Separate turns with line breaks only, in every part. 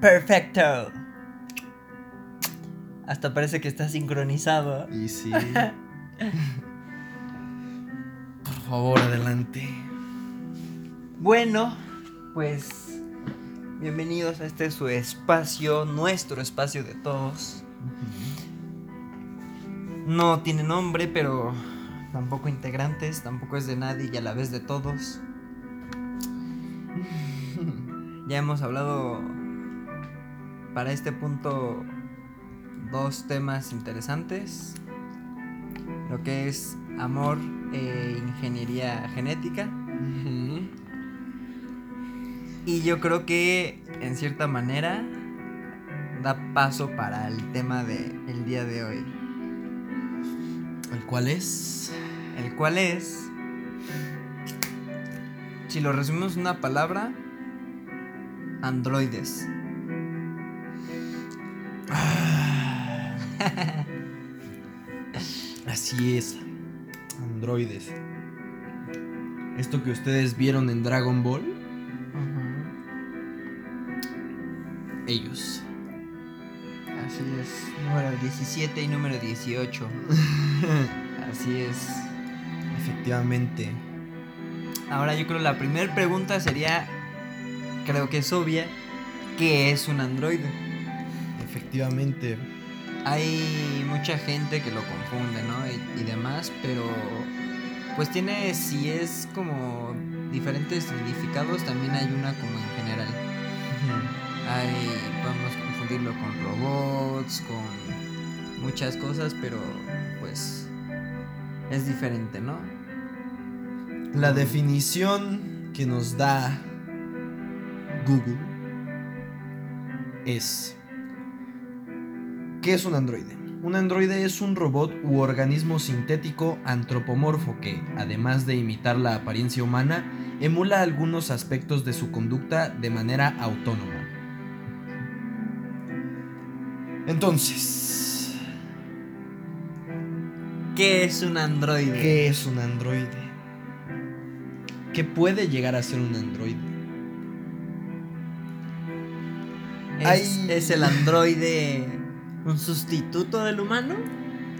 Perfecto. Hasta parece que está sincronizado.
Y sí. Por favor, adelante.
Bueno, pues bienvenidos a este su espacio, nuestro espacio de todos. No tiene nombre, pero tampoco integrantes, tampoco es de nadie y a la vez de todos. Ya hemos hablado para este punto dos temas interesantes. Lo que es amor e ingeniería genética. Y yo creo que en cierta manera da paso para el tema del día de hoy.
¿El cual es?
El cual es, si lo resumimos en una palabra, androides.
Así es. Androides. Esto que ustedes vieron en Dragon Ball, ellos.
Así es, número 17 y número 18. Así es.
Efectivamente.
Ahora yo creo la primera pregunta sería, creo que es obvia, ¿qué es un androide?
Efectivamente.
Hay mucha gente que lo confunde, ¿no? Y, y demás, pero pues tiene, si es como diferentes significados, también hay una como en general. Hay, podemos confundirlo con robots, con muchas cosas, pero pues es diferente, ¿no?
La definición que nos da Google es ¿Qué es un androide? Un androide es un robot u organismo sintético antropomorfo que, además de imitar la apariencia humana, emula algunos aspectos de su conducta de manera autónoma. Entonces,
¿Qué es un androide?
¿qué es un androide? ¿Qué puede llegar a ser un androide?
¿Es,
Hay-
¿Es el androide un sustituto del humano?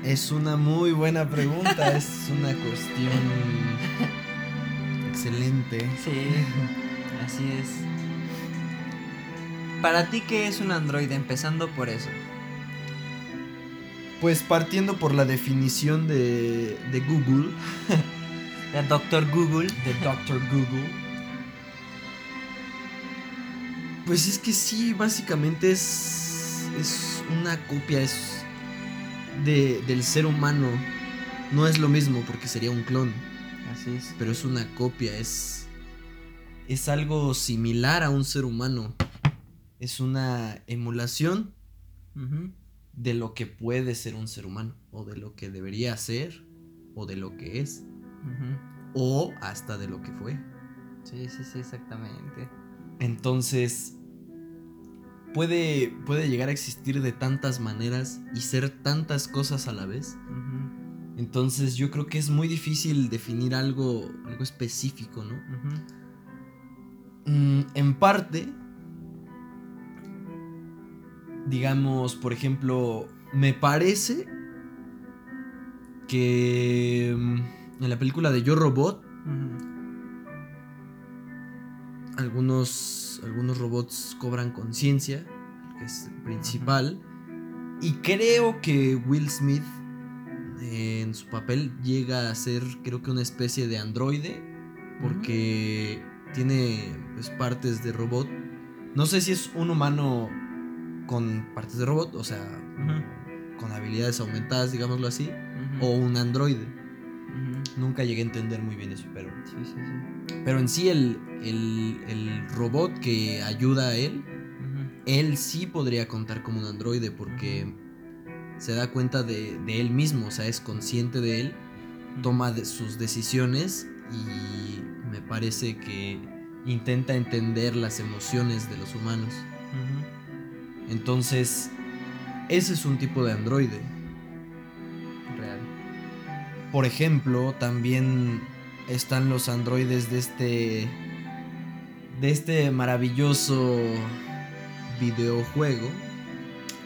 Es una muy buena pregunta, es una cuestión excelente.
Sí, así es. Para ti, ¿qué es un androide? Empezando por eso.
Pues partiendo por la definición de, de Google,
De Doctor Google.
de Dr. Google, pues es que sí, básicamente es, es una copia es de, del ser humano. No es lo mismo porque sería un clon,
Así es.
pero es una copia, es, es algo similar a un ser humano. Es una emulación de lo que puede ser un ser humano, o de lo que debería ser, o de lo que es, o hasta de lo que fue.
Sí, sí, sí, exactamente.
Entonces, puede, puede llegar a existir de tantas maneras y ser tantas cosas a la vez. Entonces, yo creo que es muy difícil definir algo, algo específico, ¿no? Mm, en parte, digamos, por ejemplo, me parece que mm, en la película de Yo Robot, algunos, algunos robots cobran conciencia, que es el principal, y creo que Will Smith eh, en su papel llega a ser, creo que una especie de androide, porque tiene pues, partes de robot. No sé si es un humano con partes de robot, o sea, con habilidades aumentadas, digámoslo así, o un androide. Nunca llegué a entender muy bien eso, pero...
Sí, sí, sí.
Pero en sí el, el, el robot que ayuda a él, él sí podría contar como un androide porque se da cuenta de, de él mismo, o sea, es consciente de él, toma de- sus decisiones y me parece que intenta entender las emociones de los humanos. Entonces, ese es un tipo de androide. Por ejemplo, también están los androides de este. de este maravilloso videojuego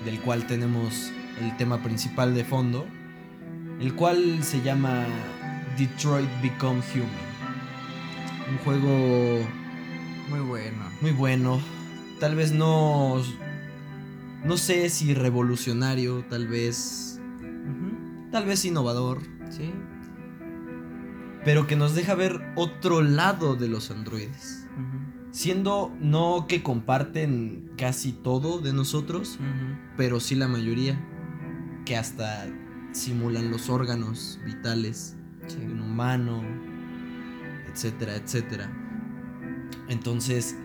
del cual tenemos el tema principal de fondo, el cual se llama Detroit Become Human. Un juego
Muy bueno.
muy bueno, tal vez no no sé si revolucionario, tal vez tal vez innovador,
Sí.
pero que nos deja ver otro lado de los androides. Siendo no que comparten casi todo de nosotros, pero sí la mayoría, que hasta simulan los órganos vitales
Sí.
de un humano, etcétera, etcétera. Entonces,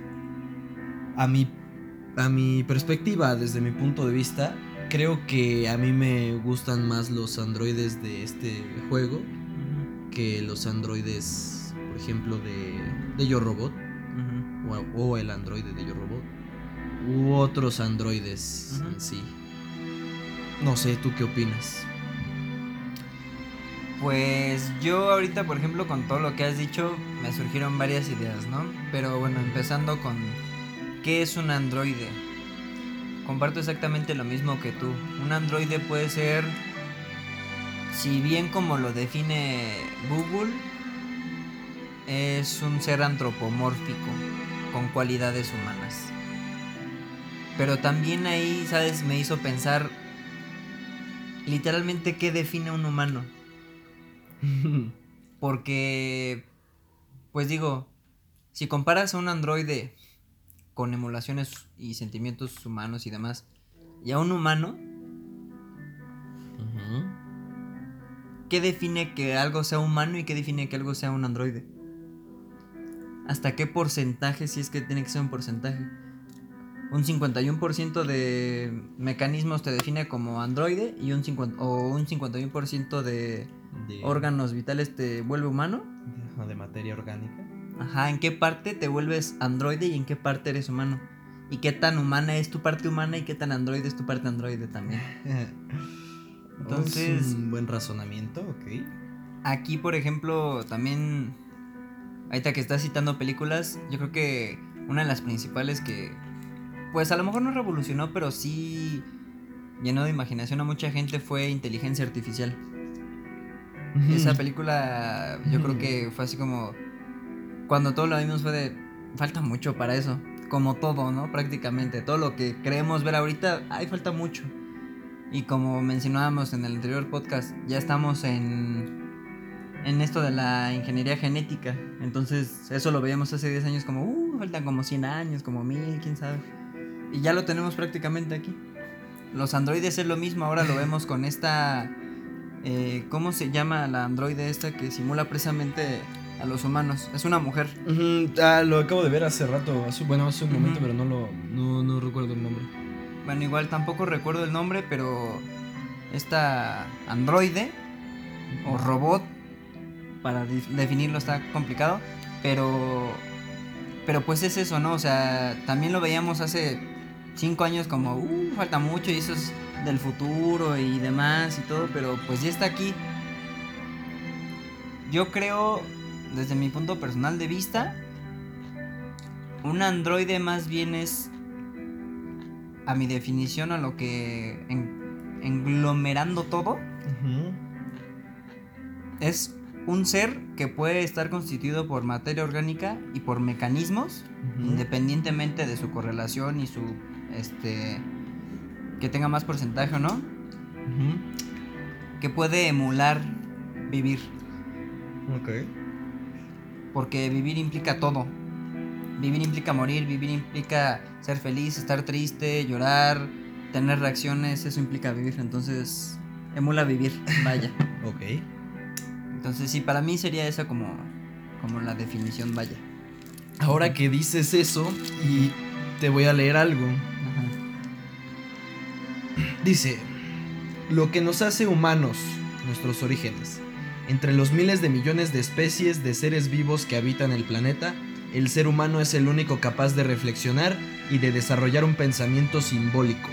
a mi, a mi perspectiva, desde mi punto de vista, creo que a mí me gustan más los androides de este juego que los androides, por ejemplo, de, de Yo Robot, o, o el androide de Yo Robot, u otros androides en sí. No sé, ¿tú qué opinas?
Pues yo ahorita, por ejemplo, con todo lo que has dicho, me surgieron varias ideas, ¿no? Pero bueno, empezando con ¿qué es un androide? Comparto exactamente lo mismo que tú. Un androide puede ser, si bien como lo define Google, es un ser antropomórfico con cualidades humanas. Pero también ahí, ¿sabes? Me hizo pensar literalmente qué define un humano. Porque, pues digo, si comparas a un androide con emulaciones y sentimientos humanos y demás, y a un humano. ¿qué define que algo sea humano y qué define que algo sea un androide? ¿Hasta qué porcentaje, si es que tiene que ser un porcentaje? Un 51% de mecanismos te define como androide y un 50, o un 51% de
De,
órganos vitales te vuelve humano.
de, de materia orgánica.
Ajá, ¿en qué parte te vuelves androide y en qué parte eres humano? ¿Y qué tan humana es tu parte humana y qué tan androide es tu parte androide también?
Entonces,
Entonces-
un buen razonamiento, ok.
Aquí, por ejemplo, también, ahorita que estás citando películas, yo creo que una de las principales que, pues a lo mejor no revolucionó, pero sí llenó de imaginación a mucha gente fue Inteligencia Artificial. Esa película yo creo que fue así como cuando todo lo vimos fue de falta mucho para eso, como todo, ¿no? Prácticamente todo lo que creemos ver ahorita, hay falta mucho. Y como mencionábamos en el anterior podcast, ya estamos en en esto de la ingeniería genética. Entonces, eso lo veíamos hace 10 años como, uh, faltan como 100 años, como 1000, quién sabe. Y ya lo tenemos prácticamente aquí. Los androides es lo mismo, ahora lo vemos con esta eh, ¿Cómo se llama la androide esta que simula precisamente a los humanos? Es una mujer.
Ah, lo acabo de ver hace rato, hace- bueno, hace un momento, pero no lo no, no recuerdo el nombre.
Bueno, igual tampoco recuerdo el nombre, pero esta androide o robot, para definirlo está complicado, pero pero pues es eso, ¿no? O sea, también lo veíamos hace cinco años como, uh, falta mucho y eso es del futuro y demás y todo, pero pues ya está aquí. Yo creo, desde mi punto personal de vista, un androide más bien es, a mi definición, a lo que en- englomerando todo, es un ser que puede estar constituido por materia orgánica y por mecanismos, independientemente de su correlación y su, este, que tenga más porcentaje o no, que puede emular vivir,
Ok.
Porque vivir implica todo. Vivir implica morir, vivir implica ser feliz, estar triste, llorar, tener reacciones, eso implica vivir, entonces emula vivir, vaya.
Ok.
Entonces sí, para mí sería esa como, como la definición, vaya.
Ahora que dices eso, y te voy a leer algo.
Ajá.
Dice, lo que nos hace humanos, nuestros orígenes. Entre los miles de millones de especies de seres vivos que habitan el planeta, el ser humano es el único capaz de reflexionar y de desarrollar un pensamiento simbólico.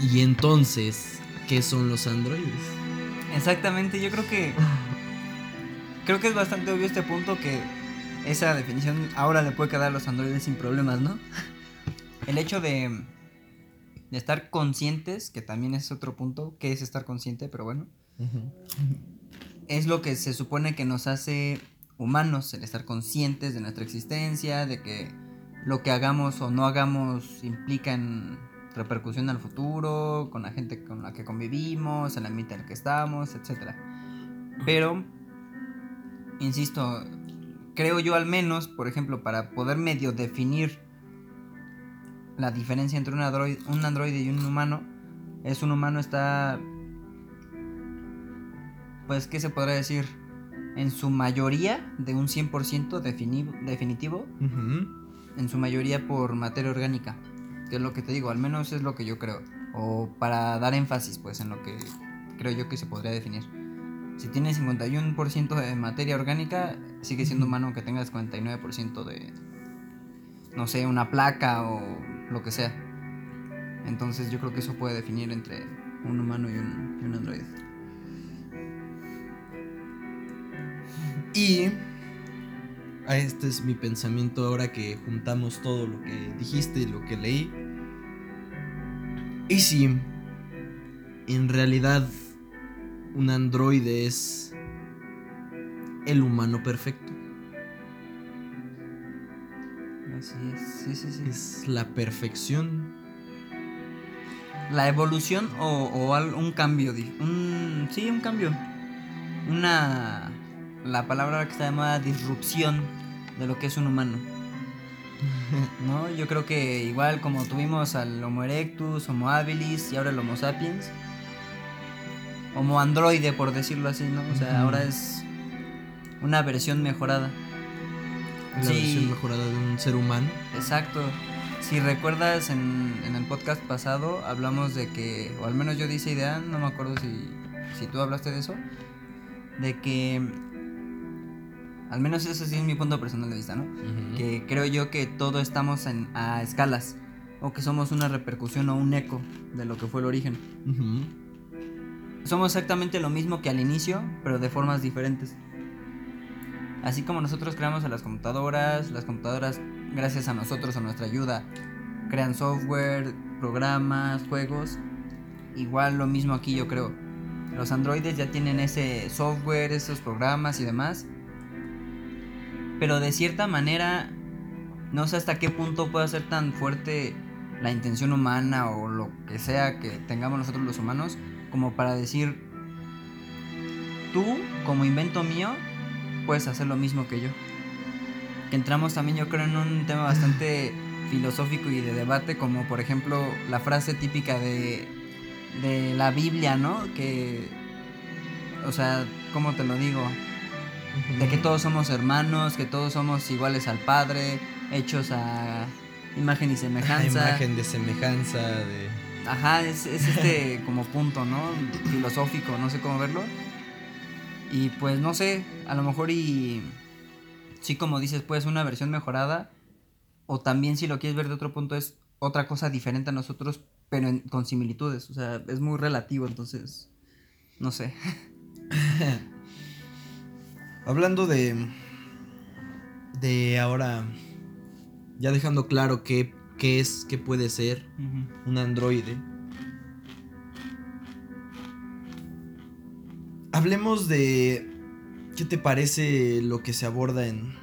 Y entonces, ¿qué son los androides?
Exactamente, yo creo que creo que es bastante obvio este punto que esa definición ahora le puede quedar a los androides sin problemas, ¿no? El hecho de, estar conscientes, que también es otro punto, que es estar consciente, pero bueno, es lo que se supone que nos hace humanos, el estar conscientes de nuestra existencia, de que lo que hagamos o no hagamos implica en repercusión al futuro, con la gente con la que convivimos, el ambiente en el que estamos, etc. Pero, insisto, creo yo al menos, por ejemplo, para poder medio definir la diferencia entre un androide, un androide y un humano, es un humano está, pues, ¿qué se podría decir? En su mayoría, de un 100% definitivo, en su mayoría por materia orgánica, que es lo que te digo, al menos es lo que yo creo, o para dar énfasis, pues, en lo que creo yo que se podría definir. Si tienes 51% de materia orgánica, sigue siendo humano aunque tengas 49% de, no sé, una placa o lo que sea. Entonces yo creo que eso puede definir entre un humano y un, y un androide.
Y este es mi pensamiento ahora que juntamos todo lo que dijiste y lo que leí. Y si en realidad un androide es el humano perfecto.
Así es, sí, sí, sí.
Es la perfección.
La evolución o, o un cambio. Un, sí, un cambio. Una. La palabra que está llamada disrupción de lo que es un humano. ¿No? Yo creo que igual como tuvimos al Homo erectus, Homo habilis y ahora el Homo sapiens. Homo androide, por decirlo así, ¿no? O sea, ahora es una versión mejorada.
La versión mejorada de un ser humano.
Exacto. Si recuerdas en, en, el podcast pasado hablamos de que, o al menos yo dije idea, no me acuerdo si, si tú hablaste de eso, de que, al menos eso sí es mi punto personal de vista, ¿no? Que creo yo que todo estamos en, a escalas, o que somos una repercusión o un eco de lo que fue el origen. Somos exactamente lo mismo que al inicio, pero de formas diferentes. Así como nosotros creamos a las computadoras, las computadoras, gracias a nosotros, a nuestra ayuda, crean software, programas, juegos. Igual lo mismo aquí yo creo. Los androides ya tienen ese software, esos programas y demás. Pero de cierta manera, no sé hasta qué punto puede ser tan fuerte la intención humana o lo que sea que tengamos nosotros los humanos como para decir, tú como invento mío, puedes hacer lo mismo que yo. Que entramos también yo creo en un tema bastante filosófico y de debate, como por ejemplo la frase típica de, de la Biblia, ¿no? Que, o sea, ¿cómo te lo digo? De que todos somos hermanos, que todos somos iguales al Padre, hechos a imagen y semejanza.
A imagen de semejanza, de...
Ajá, es, es este como punto, ¿no? Filosófico, no sé cómo verlo. Y pues no sé, a lo mejor y sí como dices, pues una versión mejorada o también si lo quieres ver de otro punto es otra cosa diferente a nosotros, pero con similitudes, o sea, es muy relativo, entonces no sé.
Hablando de de ahora ya dejando claro qué, qué es, qué puede ser un androide. Hablemos de qué te parece lo que se aborda en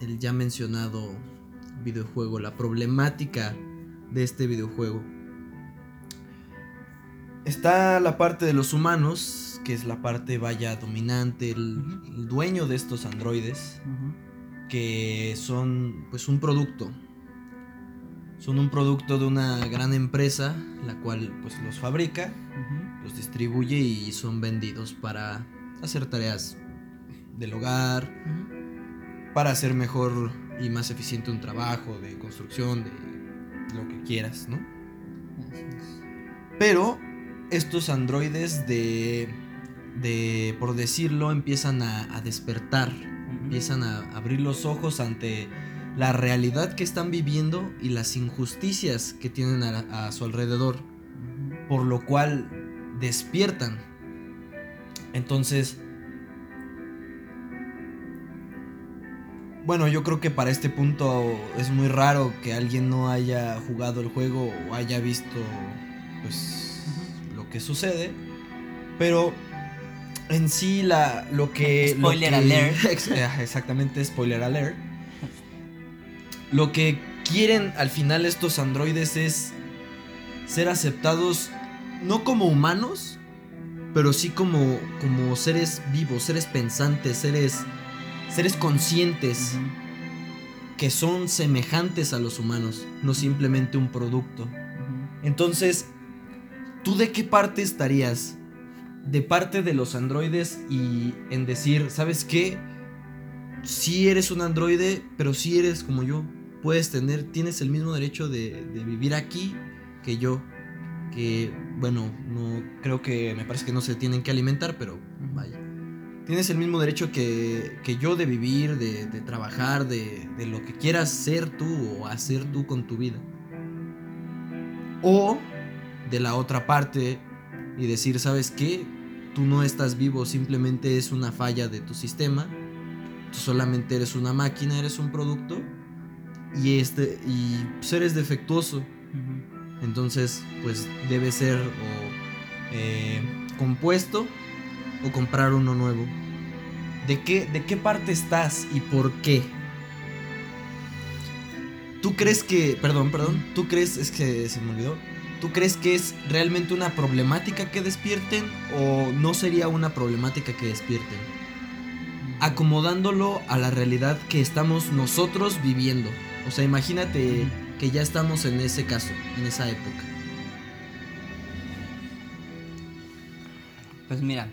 el ya mencionado videojuego, la problemática de este videojuego. Está la parte de los humanos, que es la parte vaya dominante, el, el dueño de estos androides, que son pues un producto. Son un producto de una gran empresa, la cual pues los fabrica, los distribuye y son vendidos para hacer tareas del hogar, para hacer mejor y más eficiente un trabajo de construcción, de lo que quieras, ¿no? Pero estos androides de, de por decirlo, empiezan a, a despertar, empiezan a abrir los ojos ante la realidad que están viviendo y las injusticias que tienen a, a su alrededor, por lo cual despiertan. Entonces, bueno, yo creo que para este punto es muy raro que alguien no haya jugado el juego o haya visto pues lo que sucede, pero en sí la lo que
Spoiler
lo que-
alert.
Eh, exactamente spoiler alert. Lo que quieren al final estos androides es ser aceptados no como humanos, pero sí como como seres vivos, seres pensantes, seres seres conscientes que son semejantes a los humanos, no simplemente un producto. Entonces, ¿tú de qué parte estarías? ¿De parte de los androides y en decir, ¿sabes qué? Sí eres un androide, pero sí eres como yo. Puedes tener, tienes el mismo derecho de, de vivir aquí que yo. Que, bueno, no creo que me parece que no se tienen que alimentar, pero vaya. Tienes el mismo derecho que, que yo de vivir, de, trabajar, de, de lo que quieras ser tú o hacer tú con tu vida. O de la otra parte y decir, ¿sabes qué? Tú no estás vivo, simplemente es una falla de tu sistema. Tú solamente eres una máquina, eres un producto. Y, este, y pues eres defectuoso. Entonces, pues debe ser o eh, compuesto o comprar uno nuevo. ¿De qué, ¿De qué parte estás y por qué? ¿Tú crees que, perdón, perdón, tú crees, es que se me olvidó, ¿tú crees que es realmente una problemática que despierten o no sería una problemática que despierten? Acomodándolo a la realidad que estamos nosotros viviendo. O sea, imagínate que ya estamos en ese caso, en esa época.
Pues mira,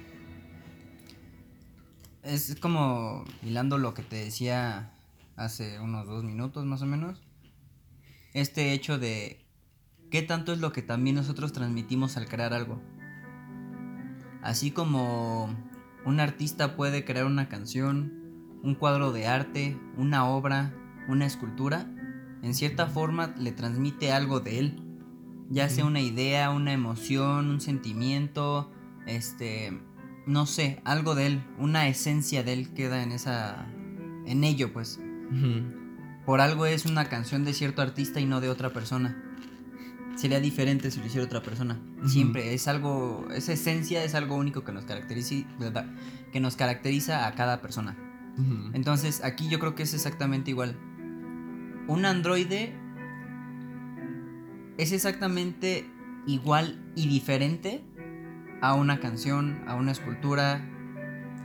es como hilando lo que te decía hace unos dos minutos más o menos. Este hecho de qué tanto es lo que también nosotros transmitimos al crear algo. Así como un artista puede crear una canción, un cuadro de arte, una obra, una escultura, en cierta forma le transmite algo de él. Ya sea una idea, una emoción, un sentimiento, este, no sé, algo de él, una esencia de él queda en esa, en ello, pues. Por algo es una canción de cierto artista y no de otra persona. Sería diferente si lo hiciera otra persona.
Ujú.
Siempre es algo, esa esencia es algo único que nos caracteriza, que nos caracteriza a cada persona. Entonces, aquí yo creo que es exactamente igual. Un androide es exactamente igual y diferente a una canción, a una escultura,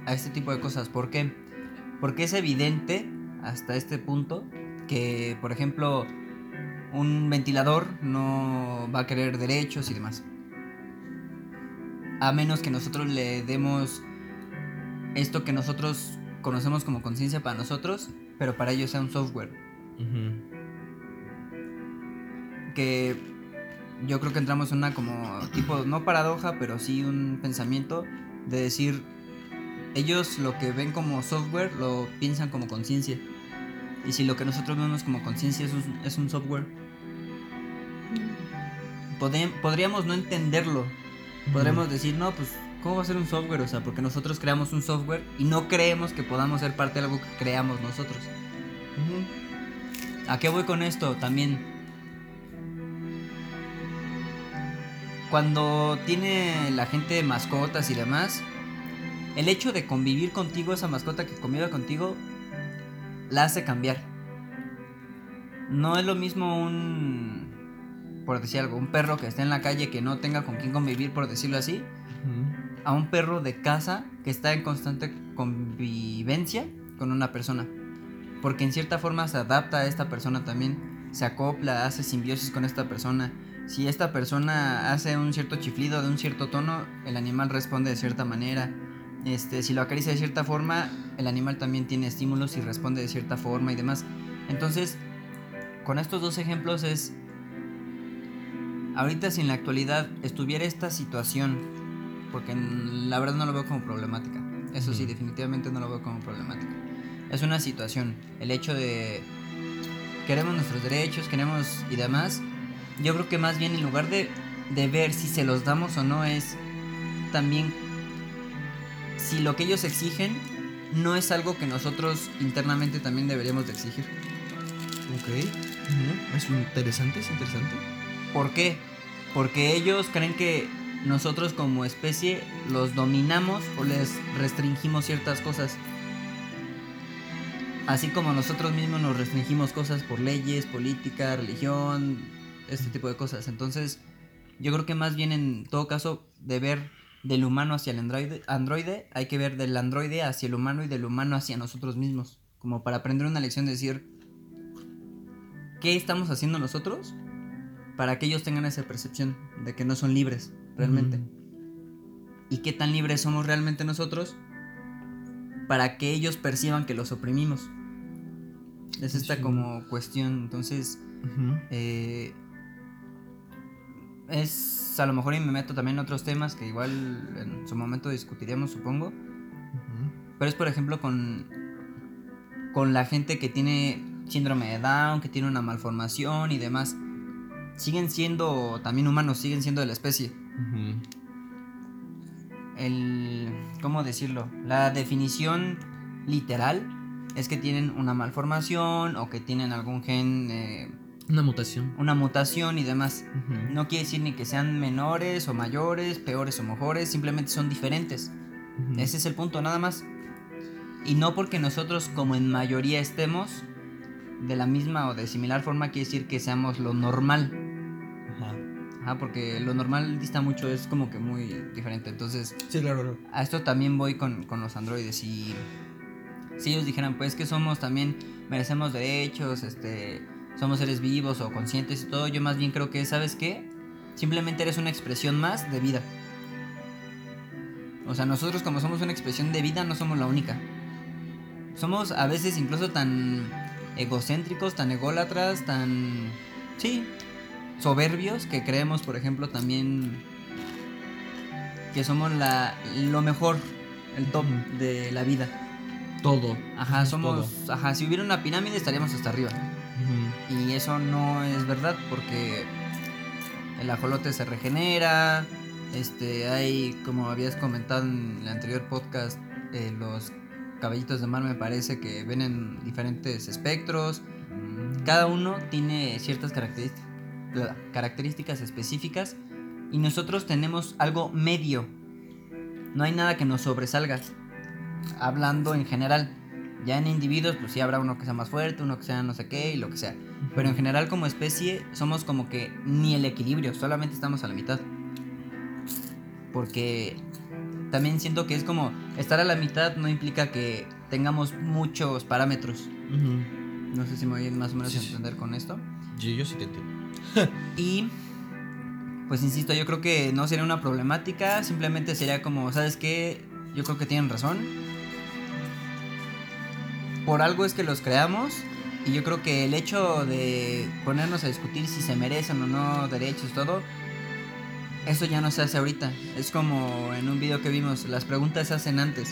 a este tipo de cosas. ¿Por qué? Porque es evidente hasta este punto que, por ejemplo, un ventilador no va a querer derechos y demás. A menos que nosotros le demos esto que nosotros conocemos como conciencia para nosotros, pero para ellos sea un software. Que yo creo que entramos en una como tipo, no paradoja, pero sí un pensamiento de decir, ellos lo que ven como software lo piensan como conciencia. Y si lo que nosotros vemos como conciencia es, un- es un software, podríamos no entenderlo. Podríamos decir, no, pues, ¿cómo va a ser un software? O sea, porque nosotros creamos un software y no creemos que podamos ser parte de algo que creamos nosotros. ¿A qué voy con esto? También. Cuando tiene la gente mascotas y demás, el hecho de convivir contigo, esa mascota que convive contigo, la hace cambiar. No es lo mismo un, por decir algo, un perro que esté en la calle que no tenga con quién convivir, por decirlo así, a un perro de casa que está en constante convivencia con una persona. Porque en cierta forma se adapta a esta persona también, se acopla, hace simbiosis con esta persona. Si esta persona hace un cierto chiflido de un cierto tono, el animal responde de cierta manera. Este, si lo acaricia de cierta forma, el animal también tiene estímulos y responde de cierta forma y demás. Entonces, con estos dos ejemplos es ahorita si en la actualidad estuviera esta situación porque la verdad no lo veo como problemática. Eso sí, definitivamente no lo veo como problemática. Es una situación, el hecho de queremos nuestros derechos, queremos y demás. Yo creo que más bien en lugar de, de ver si se los damos o no es también si lo que ellos exigen no es algo que nosotros internamente también deberíamos de exigir.
Ok. Es interesante, es interesante.
¿Por qué? Porque ellos creen que nosotros como especie los dominamos o les restringimos ciertas cosas. Así como nosotros mismos nos restringimos cosas por leyes, política, religión, este tipo de cosas. Entonces, yo creo que más bien en todo caso de ver del humano hacia el androide, androide, hay que ver del androide hacia el humano y del humano hacia nosotros mismos. Como para aprender una lección de decir, ¿qué estamos haciendo nosotros? Para que ellos tengan esa percepción de que no son libres realmente. ¿Y qué tan libres somos realmente nosotros? Para que ellos perciban que los oprimimos. Es esta como cuestión. Entonces,
Ujú.
eh, es a lo mejor y me meto también en otros temas que igual en su momento discutiremos, supongo.
Ujú.
Pero es por ejemplo con, con la gente que tiene síndrome de Down, que tiene una malformación y demás. Siguen siendo también humanos, siguen siendo de la especie.
Ujú.
El. ¿Cómo decirlo? La definición literal es que tienen una malformación o que tienen algún gen, eh,
Una mutación.
una mutación y demás.
Ujú.
No quiere decir ni que sean menores o mayores, peores o mejores, simplemente son diferentes. Ese es el punto, nada más. Y no porque nosotros como en mayoría estemos de la misma o de similar forma quiere decir que seamos lo normal.
Ajá.
Porque lo normal dista mucho, es como que muy diferente. Entonces,
Sí, claro, claro.
a esto también voy con, con los androides. Y si ellos dijeran, pues que somos también, merecemos derechos, este, somos seres vivos o conscientes y todo, yo más bien creo que, ¿sabes qué? Simplemente eres una expresión más de vida. O sea, nosotros como somos una expresión de vida, no somos la única. Somos a veces incluso tan egocéntricos, tan ególatras, tan... Sí, soberbios que creemos, por ejemplo, también que somos la, lo mejor, el top de la vida.
Todo.
Ajá, somos...
todo.
Ajá, si hubiera una pirámide estaríamos hasta arriba. Y eso no es verdad porque el ajolote se regenera. Este, hay, como habías comentado en el anterior podcast, eh, los caballitos de mar me parece que ven en diferentes espectros. Cada uno tiene ciertas características, características específicas y nosotros tenemos algo medio. No hay nada que nos sobresalga. Hablando en general. Ya en individuos, pues sí habrá uno que sea más fuerte, uno que sea no sé qué y lo que sea. Pero en general como especie somos como que ni el equilibrio, solamente estamos a la mitad. Porque también siento que es como estar a la mitad no implica que tengamos muchos parámetros.
Ujú.
No sé si me voy más o menos
Sí,
a entender con esto.
Yo, yo sí te entiendo.
Y pues insisto, yo creo que no sería una problemática, simplemente sería como, ¿sabes qué? Yo creo que tienen razón. Por algo es que los creamos y yo creo que el hecho de ponernos a discutir si se merecen o no derechos todo, eso ya no se hace ahorita. Es como en un video que vimos, las preguntas se hacen antes,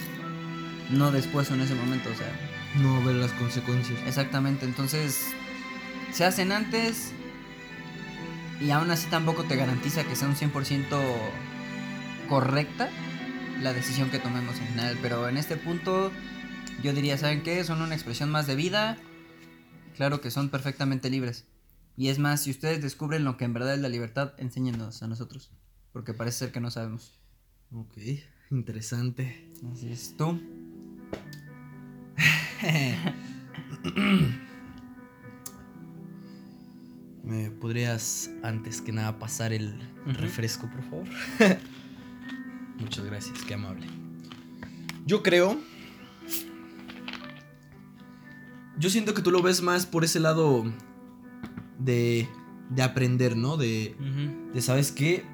no después o en ese momento, o sea.
No ver las consecuencias.
Exactamente, entonces se hacen antes y aún así tampoco te garantiza que sea un 100% correcta la decisión que tomemos en general, pero en este punto yo diría, ¿saben qué? Son una expresión más de vida, claro que son perfectamente libres. Y es más, si ustedes descubren lo que en verdad es la libertad, enséñenos a nosotros, porque parece ser que no sabemos.
Ok, interesante.
Así es, tú.
¿Me podrías antes que nada pasar el refresco, por favor? Muchas gracias, qué amable. Yo creo... Yo siento que tú lo ves más por ese lado de, de aprender, ¿no? De, de, ¿sabes qué?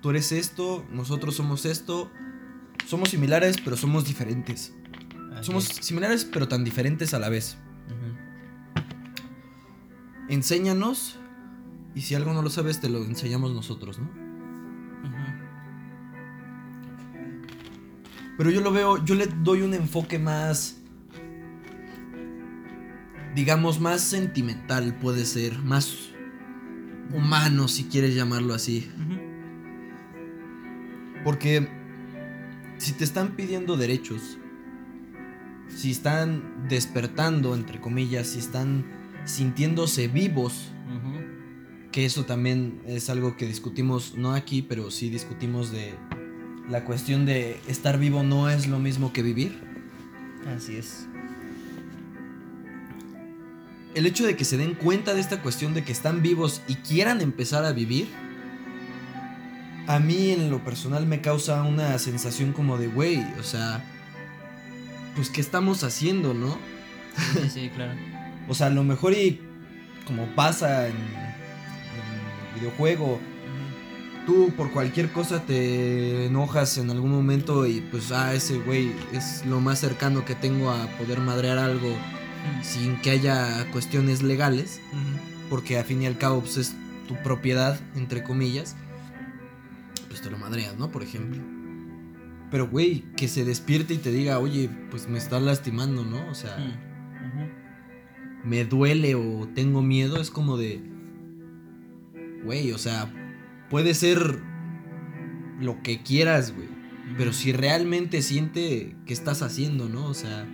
Tú eres esto, nosotros somos esto. Somos similares, pero somos diferentes. Somos similares, pero tan diferentes a la vez. Enséñanos. Y si algo no lo sabes, te lo enseñamos nosotros, ¿no? Pero yo lo veo, yo le doy un enfoque más. Digamos, más sentimental puede ser. Más humano, si quieres llamarlo así. Porque si te están pidiendo derechos, si están despertando, entre comillas, si están sintiéndose vivos, que eso también es algo que discutimos, no aquí, pero sí discutimos de la cuestión de estar vivo no es lo mismo que vivir.
Así es.
El hecho de que se den cuenta de esta cuestión de que están vivos y quieran empezar a vivir, a mí en lo personal me causa una sensación como de, güey, o sea, pues ¿qué estamos haciendo, no?
Sí, sí, claro.
O sea, a lo mejor y como pasa en, en videojuego, tú por cualquier cosa te enojas en algún momento y pues, ah, ese güey es lo más cercano que tengo a poder madrear algo sin que haya cuestiones legales, porque a fin y al cabo pues, es tu propiedad, entre comillas, pues te lo madreas, ¿no? Por ejemplo. Pero, güey, que se despierte y te diga, oye, pues me estás lastimando, ¿no? O sea, me duele o tengo miedo, es como de, güey, o sea, puede ser lo que quieras, güey. Pero si realmente siente que estás haciendo, ¿no? O sea,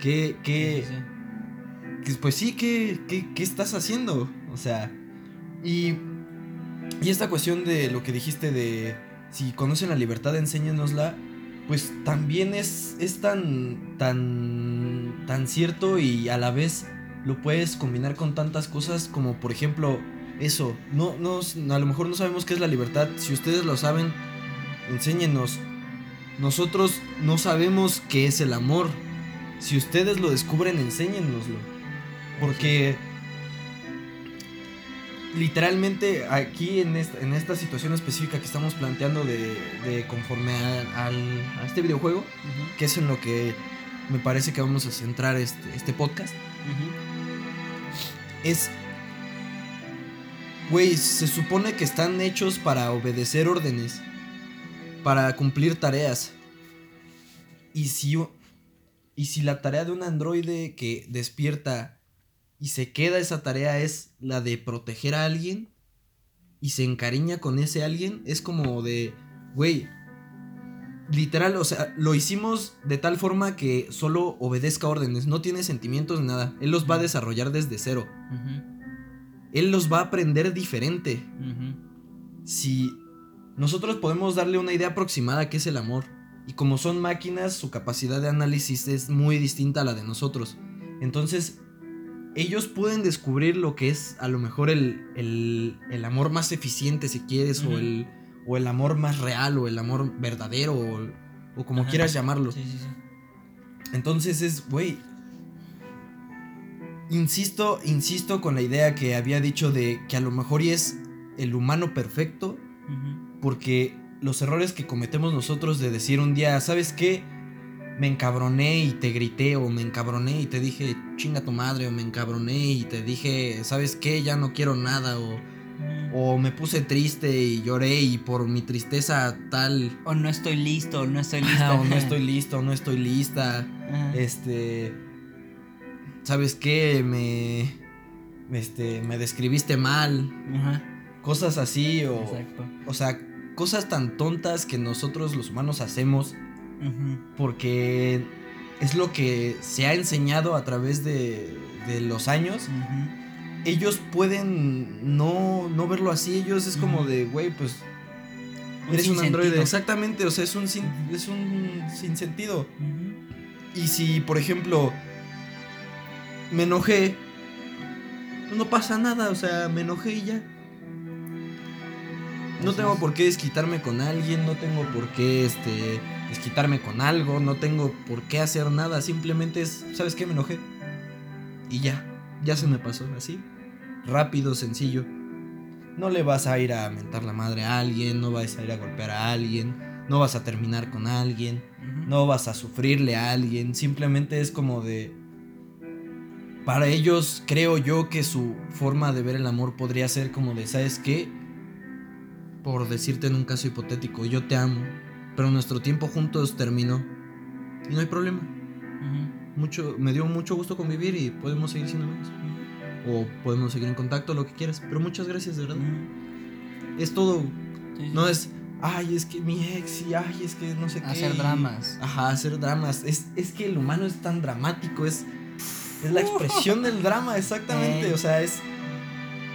¿qué, qué,
Sí, sí,
que, pues sí, ¿qué, qué, qué estás haciendo? O sea, y, y esta cuestión de lo que dijiste de si conocen la libertad, enséñenosla, pues también es, es tan, tan, tan cierto y a la vez lo puedes combinar con tantas cosas como por ejemplo eso, no, no, a lo mejor no sabemos qué es la libertad, si ustedes lo saben, enséñenos. Nosotros no sabemos qué es el amor. Si ustedes lo descubren, enséñennoslo. Porque literalmente aquí en esta, en esta situación específica que estamos planteando de, de conforme a, al- a este videojuego, que es en lo que me parece que vamos a centrar este, este podcast. Es... Güey, se supone que están hechos para obedecer órdenes, para cumplir tareas. Y si, y si la tarea de un androide que despierta y se queda esa tarea es la de proteger a alguien y se encariña con ese alguien, es como de, güey, literal, o sea, lo hicimos de tal forma que solo obedezca órdenes, no tiene sentimientos ni nada, él los va a desarrollar desde cero, él los va a aprender diferente. Si nosotros podemos darle una idea aproximada que es el amor, y como son máquinas, su capacidad de análisis es muy distinta a la de nosotros. Entonces, ellos pueden descubrir lo que es a lo mejor el, el- el amor más eficiente, si quieres, o, el, o el amor más real, o el amor verdadero, o, o como
Ajá.
quieras llamarlo.
Sí, sí, sí.
Entonces es, güey. Insisto, insisto con la idea que había dicho de que a lo mejor y es el humano perfecto, porque los errores que cometemos nosotros de decir un día, ¿sabes qué? Me encabroné y te grité, o me encabroné y te dije, chinga tu madre, o me encabroné y te dije, ¿sabes qué? Ya no quiero nada, o. o me puse triste y lloré y por mi tristeza tal,
O no estoy listo, no estoy listo.
o no estoy listo, no estoy lista.
Ajá.
Este. ¿Sabes qué? Me. Este. Me describiste mal.
Ajá,
Cosas así. O.
Exacto.
O sea, cosas tan tontas que nosotros los humanos hacemos.
Ujú,
Porque es lo que se ha enseñado a través de, de los años.
ujú.
Ellos pueden no, no verlo así. Ellos es como de, güey, pues.
Un
Eres un androide. Exactamente. O sea, es un, sin, es un sinsentido.
Ujú.
Y si, por ejemplo, me enojé, no pasa nada, o sea, me enojé y ya. No tengo por qué desquitarme con alguien, no tengo por qué este desquitarme con algo, no tengo por qué hacer nada, simplemente es, ¿sabes qué? Me enojé. Y ya, ya se me pasó, así. Rápido, sencillo. No le vas a ir a mentar la madre a alguien, no vas a ir a golpear a alguien, no vas a terminar con alguien no vas a sufrirle a alguien, simplemente es como de... Para ellos creo yo que su forma de ver el amor podría ser como de, ¿sabes qué? Por decirte en un caso hipotético, yo te amo, pero nuestro tiempo juntos terminó y no hay problema. Mucho, me dio mucho gusto convivir y podemos seguir siendo amigos. O podemos seguir en contacto, lo que quieras. Pero muchas gracias, de verdad.
Ujú.
Es todo
Sí,
no es, ay, es que mi ex y ay, es que no sé qué.
Hacer dramas.
Ajá, hacer dramas. Es, es que el humano es tan dramático, es, es la expresión del drama, exactamente.
Eh.
O sea, es...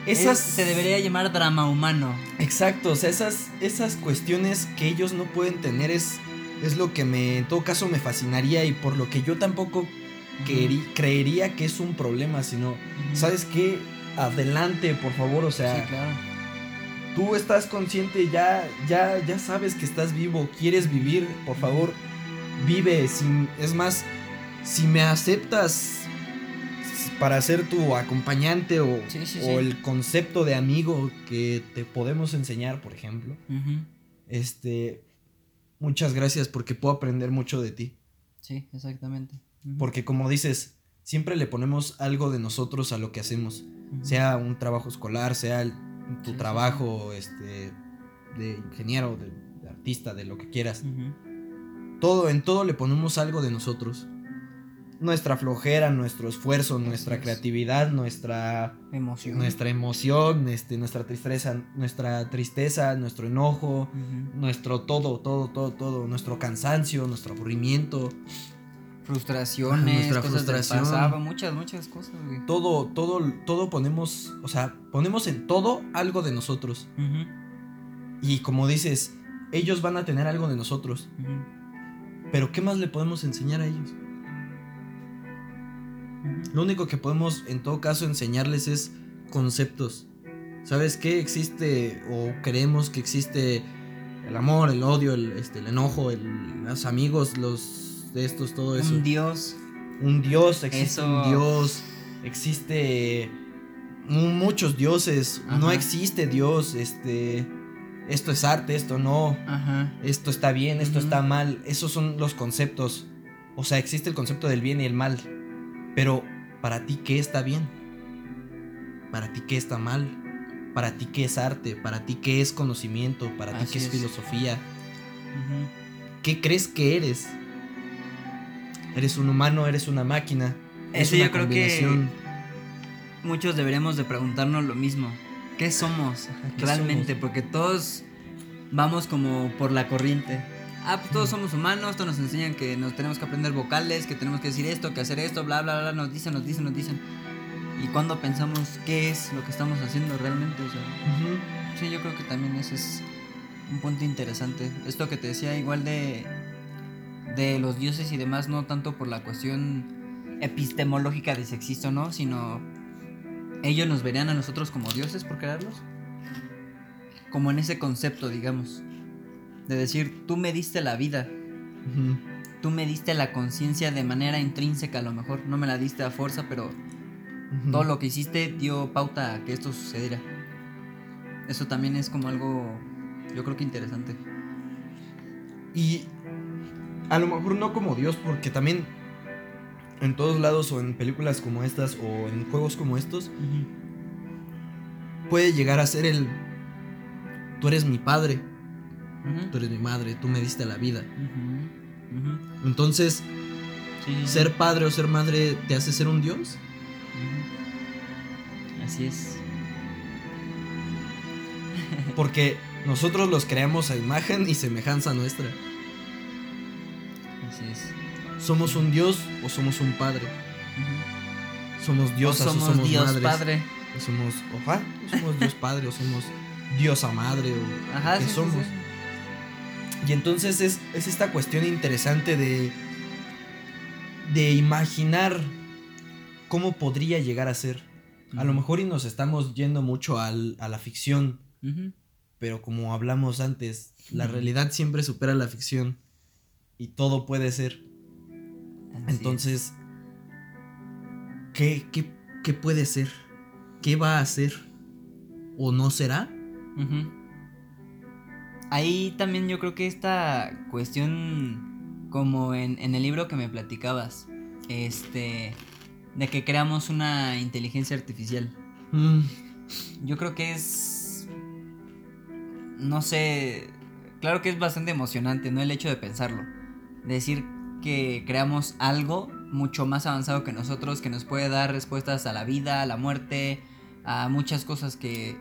Es-
Esas...
se debería llamar drama humano.
Exacto, o sea, esas, esas cuestiones que ellos no pueden tener es, es lo que me, en todo caso, me fascinaría y por lo que yo tampoco querí- creería que es un problema, sino. ¿sabes qué? Adelante, por favor, o sea,
Sí, claro.
tú estás consciente, ya, ya, ya sabes que estás vivo, quieres vivir, por favor, vive. Sin, es más, si me aceptas para ser tu acompañante o,
Sí, sí,
o el concepto de amigo que te podemos enseñar, por ejemplo, este, muchas gracias porque puedo aprender mucho de ti.
Sí, exactamente.
Porque como dices, siempre le ponemos algo de nosotros a lo que hacemos sea un trabajo escolar, sea el- tu
Sí, sí,
trabajo este, de ingeniero, de, de artista, de lo que quieras. Todo, en todo le ponemos algo de nosotros. Nuestra flojera, nuestro esfuerzo, nuestra
es.
creatividad, nuestra,
Emoción.
nuestra emoción, este, nuestra tristeza, nuestra tristeza, nuestro enojo, nuestro todo, todo, todo, todo, nuestro cansancio, nuestro aburrimiento,
Frustraciones,
Nuestra
cosas
frustración.
del pasado, muchas, muchas cosas, güey.
todo, todo, todo ponemos, o sea, ponemos en todo algo de nosotros. Y como dices, ellos van a tener algo de nosotros. Pero ¿qué más le podemos enseñar a ellos? Lo único que podemos en todo caso enseñarles es conceptos. ¿Sabes qué? Existe o creemos que existe el amor, el odio, el, este, el enojo, el- los amigos, los de estos, todo eso.
Un dios.
Un dios, existe
Eso.
un dios, existe mu- muchos dioses, no existe Dios, este, esto es arte, esto no.
Ajá.
esto está bien, esto está mal. Esos son los conceptos. O sea, existe el concepto del bien y el mal. Pero, ¿para ti qué está bien? ¿Para ti qué está mal? ¿Para ti qué es arte? ¿Para ti qué es conocimiento? ¿Para ti qué es
es.
filosofía? ¿Qué crees que eres? ¿Eres un humano? ¿Eres una máquina? ¿Es
Ese
una
yo creo que-? Muchos deberíamos de preguntarnos lo mismo. ¿Qué somos
¿qué
realmente?
somos?
Porque todos vamos como por la corriente. Ah, pues todos somos humanos, todos nos enseñan que nos tenemos que aprender vocales, que tenemos que decir esto, que hacer esto, bla, bla, bla, nos dicen, nos dicen, nos dicen. Y cuando pensamos qué es lo que estamos haciendo realmente, o sea,
Ujú.
sí, yo creo que también ese es un punto interesante. Esto que te decía igual de, de los dioses y demás, no tanto por la cuestión epistemológica de si existe o no, sino ellos nos verían a nosotros como dioses por crearlos. Como en ese concepto, digamos. De decir, tú me diste la vida, tú me diste la conciencia de manera intrínseca a lo mejor, no me la diste a fuerza, pero todo lo que hiciste dio pauta a que esto sucediera. Eso también es como algo, yo creo que interesante.
Y a lo mejor no como Dios, porque también en todos lados o en películas como estas o en juegos como estos, puede llegar a ser el... Tú eres mi padre, Tú eres mi madre, tú me diste la vida. Entonces,
sí.
ser padre o ser madre te hace ser un Dios.
Así es.
Porque nosotros los creamos a imagen y semejanza nuestra.
Así es.
¿Somos un Dios o somos un padre? ¿Somos diosas
o
o
somos,
somos,
Dios
madres?
Padre.
O somos, somos Dios Padre o somos Diosa Madre o
Ajá,
qué
sí, sí,
somos.
sí.
Y entonces es, es esta cuestión interesante de, de imaginar cómo podría llegar a ser. A lo mejor y nos estamos yendo mucho al- a la ficción, pero como hablamos antes, la realidad siempre supera la ficción y todo puede ser.
Así
Entonces, ¿qué, qué, qué puede ser? ¿Qué va a ser? ¿O no será?
Ahí también yo creo que esta cuestión, como en, en el libro que me platicabas, este, de que creamos una inteligencia artificial.
Mm,
Yo creo que es. No sé. Claro que es bastante emocionante, ¿no? El hecho de pensarlo. Decir que creamos algo mucho más avanzado que nosotros, que nos puede dar respuestas a la vida, a la muerte, a muchas cosas que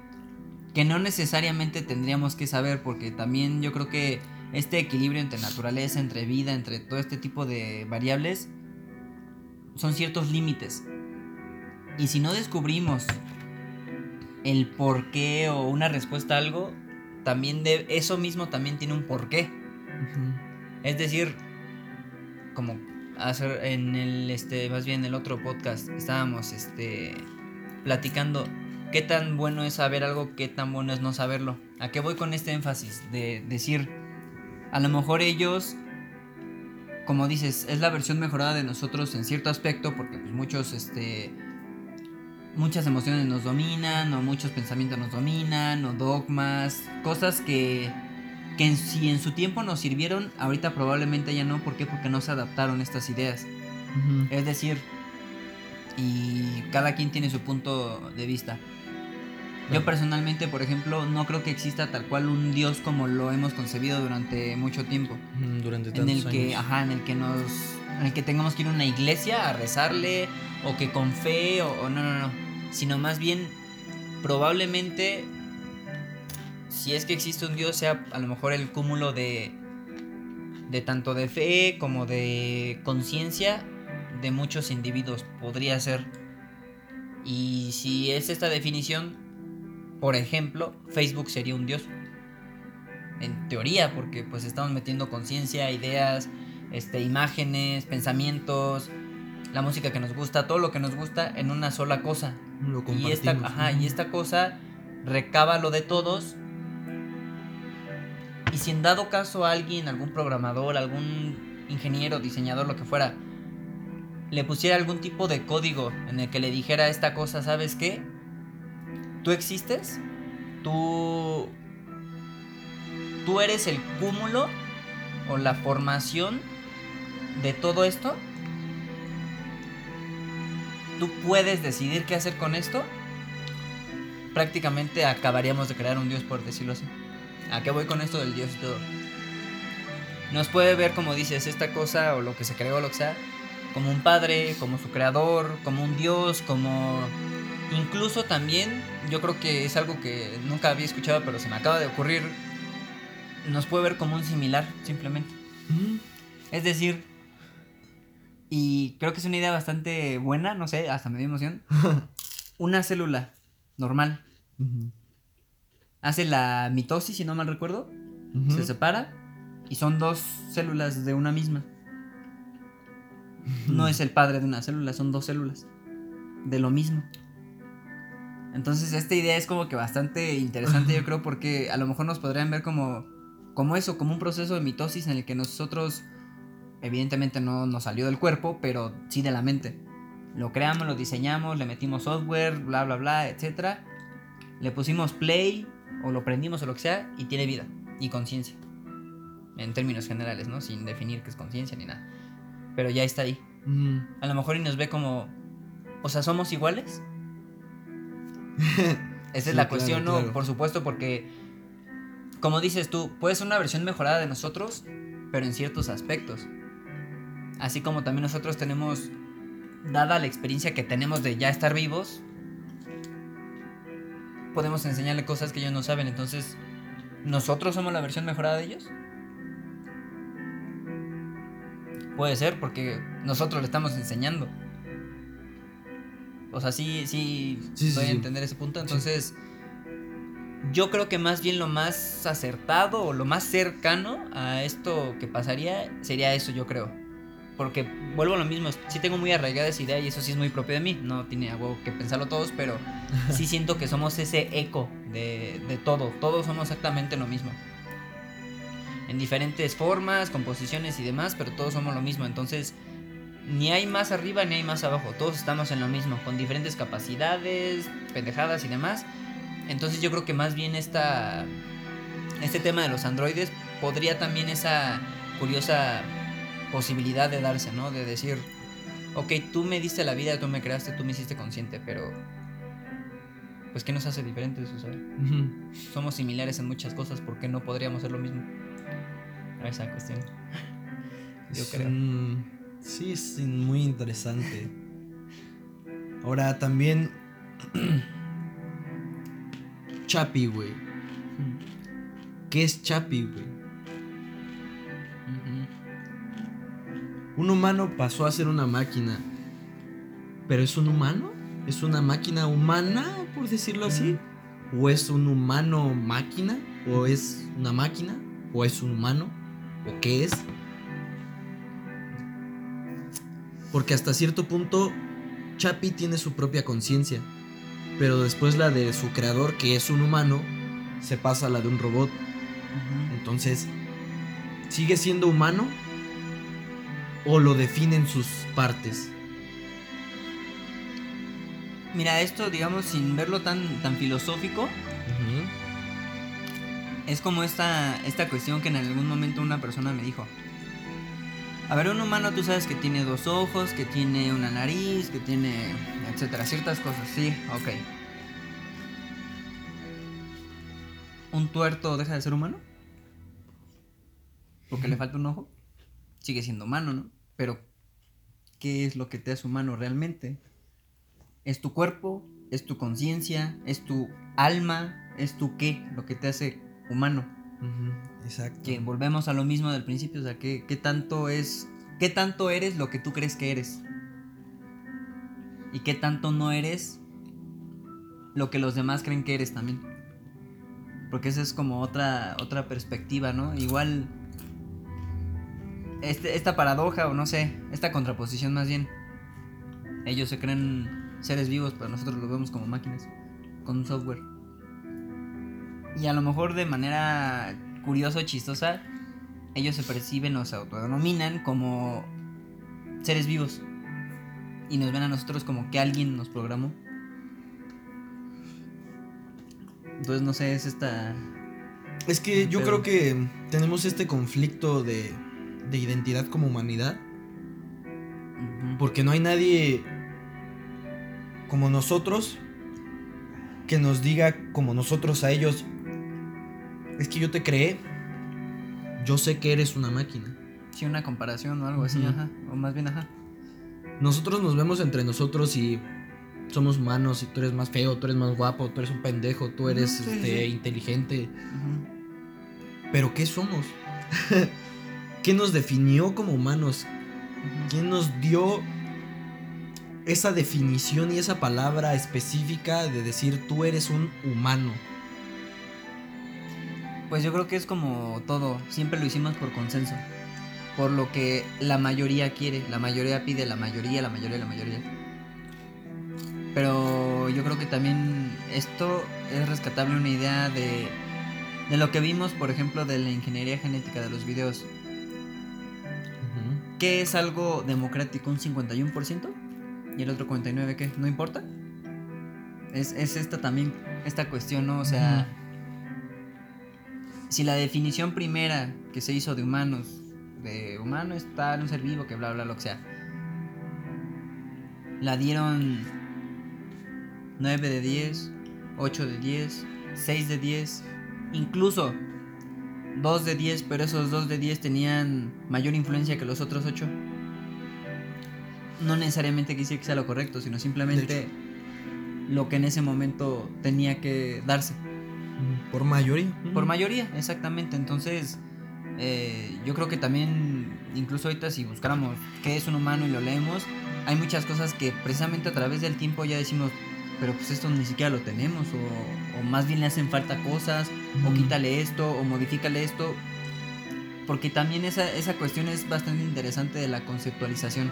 que no necesariamente tendríamos que saber, porque también yo creo que este equilibrio entre naturaleza, entre vida, entre todo este tipo de variables, son ciertos límites. Y si no descubrimos el por qué o una respuesta a algo, también de eso mismo también tiene un porqué. Es decir, como hacer en el este más bien en el otro podcast estábamos este platicando qué tan bueno es saber algo, qué tan bueno es no saberlo. ¿A qué voy con este énfasis de decir a lo mejor ellos como dices, es la versión mejorada de nosotros en cierto aspecto porque pues muchos este muchas emociones nos dominan o muchos pensamientos nos dominan o dogmas, cosas que que en, si en su tiempo nos sirvieron, ahorita probablemente ya no. ¿Por qué? Porque no se adaptaron estas ideas. Es decir, y cada quien tiene su punto de vista. Yo personalmente, por ejemplo, no creo que exista tal cual un Dios como lo hemos concebido durante mucho tiempo.
Durante
en el que, ajá, en el que nos, en el que tengamos que ir a una iglesia a rezarle o que con fe o, o no, no, no, sino más bien probablemente si es que existe un Dios, sea a lo mejor el cúmulo de, de tanto de fe como de conciencia de muchos individuos, podría ser. Y si es esta definición, por ejemplo, Facebook sería un Dios. En teoría, porque pues estamos metiendo conciencia, ideas, este, imágenes, pensamientos, la música que nos gusta, todo lo que nos gusta en una sola cosa. y esta, ajá, y esta cosa recaba lo de todos y si en dado caso alguien, algún programador, algún ingeniero, diseñador, lo que fuera, le pusiera algún tipo de código en el que le dijera esta cosa, ¿sabes qué? Tú existes, tú... Tú eres el cúmulo o la formación de todo esto. Tú puedes decidir qué hacer con esto. Prácticamente acabaríamos de crear un dios, por decirlo así. ¿A qué voy con esto del Dios y todo? Nos puede ver, como dices, esta cosa o lo que se creó, lo que sea, como un padre, como su creador, como un Dios, como... Incluso también, yo creo que es algo que nunca había escuchado, pero se me acaba de ocurrir, nos puede ver como un similar, simplemente. Es decir, y creo que es una idea bastante buena, no sé, hasta me dio emoción. una célula normal hace la mitosis, si no mal recuerdo, se separa y son dos células de una misma. No es el padre de una célula, son dos células de lo mismo. Entonces esta idea es como que bastante interesante, yo creo, porque a lo mejor nos podrían ver como, como eso, como un proceso de mitosis en el que nosotros, evidentemente no nos salió del cuerpo, pero sí de la mente. Lo creamos, lo diseñamos, le metimos software, bla, bla, bla, etc. Le pusimos play, o lo prendimos o lo que sea, y tiene vida y conciencia. En términos generales, ¿no? Sin definir qué es conciencia ni nada. Pero ya está ahí. A lo mejor y nos ve como, o sea, ¿somos iguales? Esa es la cuestión, ¿no? Por supuesto, porque, como dices tú, puede ser una versión mejorada de nosotros, pero en ciertos aspectos. Así como también nosotros tenemos, dada la experiencia que tenemos de ya estar vivos, podemos enseñarle cosas que ellos no saben. Entonces, ¿nosotros somos la versión mejorada de ellos? Puede ser, porque nosotros le estamos enseñando. O sea, sí, sí, sí doy a entender ese punto. Entonces, yo creo que más bien lo más acertado o lo más cercano a esto que pasaría sería eso, yo creo. Porque vuelvo a lo mismo, sí tengo muy arraigada esa idea y eso sí es muy propio de mí. No tiene algo que pensarlo todos, pero sí siento que somos ese eco de, de todo. Todos somos exactamente lo mismo. En diferentes formas, composiciones y demás, pero todos somos lo mismo. Entonces, ni hay más arriba ni hay más abajo. Todos estamos en lo mismo, con diferentes capacidades, pendejadas y demás. Entonces yo creo que más bien esta, este tema de los androides podría también esa curiosa posibilidad de darse, ¿no? De decir, ok, tú me diste la vida, tú me creaste, tú me hiciste consciente, pero... Pues ¿qué nos hace diferentes? O sea, somos similares en muchas cosas, ¿por qué no podríamos ser lo mismo? Esa cuestión.
Yo creo. Sí, es muy interesante. Ahora también... Chapi, güey. ¿Qué es Chapi, güey? Un humano pasó a ser una máquina. ¿Pero es un humano? ¿Es una máquina humana, por decirlo así? ¿O es un humano máquina? ¿O es una máquina? ¿O es un humano? ¿O qué es? Porque hasta cierto punto Chapi tiene su propia conciencia. Pero después la de su creador, que es un humano, se pasa a la de un robot. Entonces, ¿sigue siendo humano? ¿O lo definen sus partes?
Mira, esto, digamos, sin verlo tan, tan filosófico, es como esta, esta cuestión que en algún momento una persona me dijo. A ver, un humano tú sabes que tiene dos ojos, que tiene una nariz, que tiene, etcétera, ciertas cosas, sí, ok. ¿Un tuerto deja de ser humano? Porque le falta un ojo. Sigue siendo humano, ¿no? Pero, ¿qué es lo que te hace humano realmente? ¿Es tu cuerpo? ¿Es tu conciencia? ¿Es tu alma? ¿Es tu qué? Lo que te hace humano.
Exacto.
Que volvemos a lo mismo del principio, o sea, ¿qué, tanto es, qué tanto eres lo que tú crees que eres? Y qué tanto no eres lo que los demás creen que eres también. Porque esa es como otra, otra perspectiva, ¿no? Igual, este, esta paradoja, o no sé, esta contraposición más bien. Ellos se creen seres vivos, pero nosotros los vemos como máquinas, con un software. Y a lo mejor de manera curiosa o chistosa, ellos se perciben o se autodenominan como seres vivos. Y nos ven a nosotros como que alguien nos programó. Entonces, no sé, es esta.
Es que yo
Pero-
creo que tenemos este conflicto de, de identidad como humanidad. Porque no hay nadie como nosotros que nos diga como nosotros a ellos. Es que yo te creé. Yo sé que eres una máquina.
Sí, una comparación o algo así, ajá. O más bien, ajá.
Nosotros nos vemos entre nosotros y somos humanos y tú eres más feo, tú eres más guapo, tú eres un pendejo, tú eres
sí,
este,
sí.
inteligente. Pero ¿qué somos? ¿Qué nos definió como humanos? ¿Quién nos dio esa definición y esa palabra específica de decir tú eres un humano?
Pues yo creo que es como todo, siempre lo hicimos por consenso. Por lo que la mayoría quiere, la mayoría pide, la mayoría, la mayoría, la mayoría. Pero yo creo que también esto es rescatable una idea de, de lo que vimos, por ejemplo, de la ingeniería genética de los videos. ¿Qué es algo democrático? ¿Un 51%? ¿Y el otro 49% qué? ¿No importa? Es, es esta también, esta cuestión, ¿no? O sea, si la definición primera que se hizo de humanos, de humano es tal, un ser vivo, que bla, bla, lo que sea, la dieron 9 de 10, 8 de 10, 6 de 10, incluso 2 de 10, pero esos 2 de 10 tenían mayor influencia que los otros 8. No necesariamente quisiera que sea lo correcto, sino simplemente lo que en ese momento tenía que darse.
Por mayoría.
Por mayoría, exactamente. Entonces, eh, yo creo que también, incluso ahorita si buscáramos qué es un humano y lo leemos, hay muchas cosas que precisamente a través del tiempo ya decimos, pero pues esto ni siquiera lo tenemos, o, o más bien le hacen falta cosas, o quítale esto, o modifícale esto. Porque también esa, esa cuestión es bastante interesante de la conceptualización.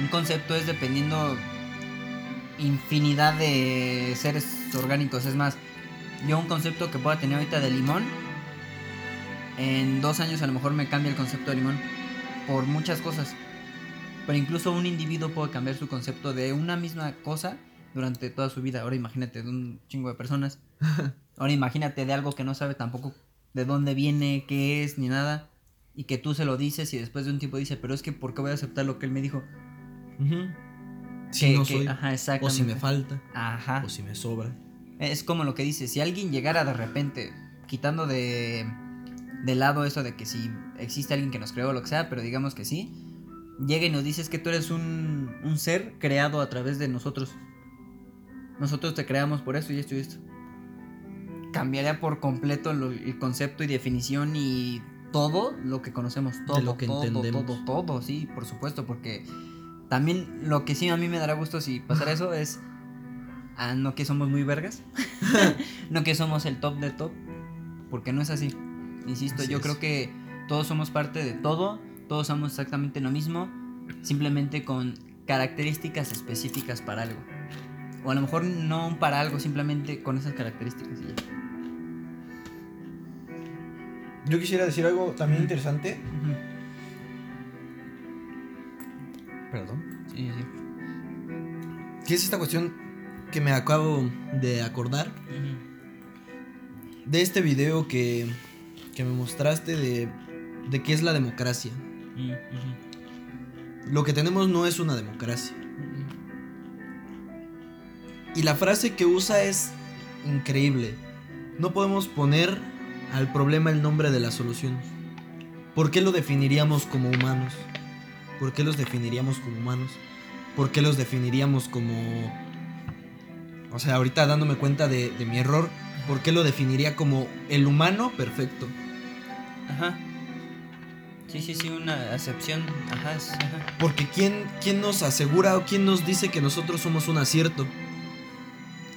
Un concepto es dependiendo infinidad de seres orgánicos. Es más, yo un concepto que pueda tener ahorita de limón, en dos años a lo mejor me cambia el concepto de limón por muchas cosas. Pero incluso un individuo puede cambiar su concepto de una misma cosa durante toda su vida. Ahora imagínate de un chingo de personas. Ahora imagínate de algo que no sabe tampoco de dónde viene, qué es, ni nada. Y que tú se lo dices y después de un tiempo dice, pero es que ¿por qué voy a aceptar lo que él me dijo?
Ujú. Si no
que-
soy.
ajá,
o si me falta.
Ajá.
O si me sobra.
Es como lo que dice, si alguien llegara de repente, quitando de, de lado eso de que si existe alguien que nos creó o lo que sea, pero digamos que sí, llega y nos dices que tú eres un, un ser creado a través de nosotros. Nosotros te creamos por esto y esto y esto. cambiaría por completo lo- el concepto y definición y todo lo que conocemos, todo,
lo que
todo,
entendemos.
todo, todo, sí, por supuesto, porque también lo que sí a mí me dará gusto si pasara eso es, ah, no que somos muy vergas, no que somos el top de top, porque no es así. Insisto,
Así
yo
es.
creo que todos somos parte de todo, todos somos exactamente lo mismo, simplemente con características específicas para algo. O a lo mejor no para algo, simplemente con esas características y ya.
Yo quisiera decir algo también interesante.
Perdón.
Sí, sí.
¿Qué es esta cuestión que me acabo de acordar? De este video que, que me mostraste de, de qué es la democracia. Lo que tenemos no es una democracia. Y la frase que usa es increíble. No podemos poner al problema el nombre de la solución. ¿Por qué lo definiríamos como humanos? ¿Por qué los definiríamos como humanos? ¿Por qué los definiríamos como... O sea, ahorita dándome cuenta de, de mi error, ¿por qué lo definiría como el humano perfecto?
Ajá. Sí, sí, sí, una acepción. Ajá, ajá.
Porque ¿quién, ¿quién nos asegura o quién nos dice que nosotros somos un acierto?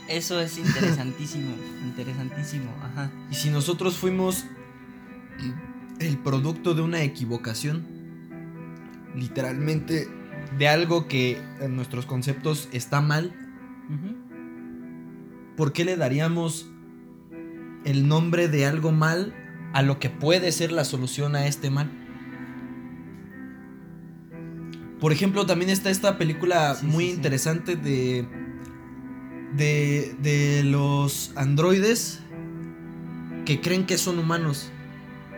Eso es interesantísimo, interesantísimo, ajá.
Y si nosotros fuimos el producto de una equivocación, literalmente de algo que en nuestros conceptos está mal, ¿por qué le daríamos el nombre de algo mal a lo que puede ser la solución a este mal? Por ejemplo, también está esta película
Sí,
muy
sí, sí.
interesante de, de de los androides que creen que son humanos,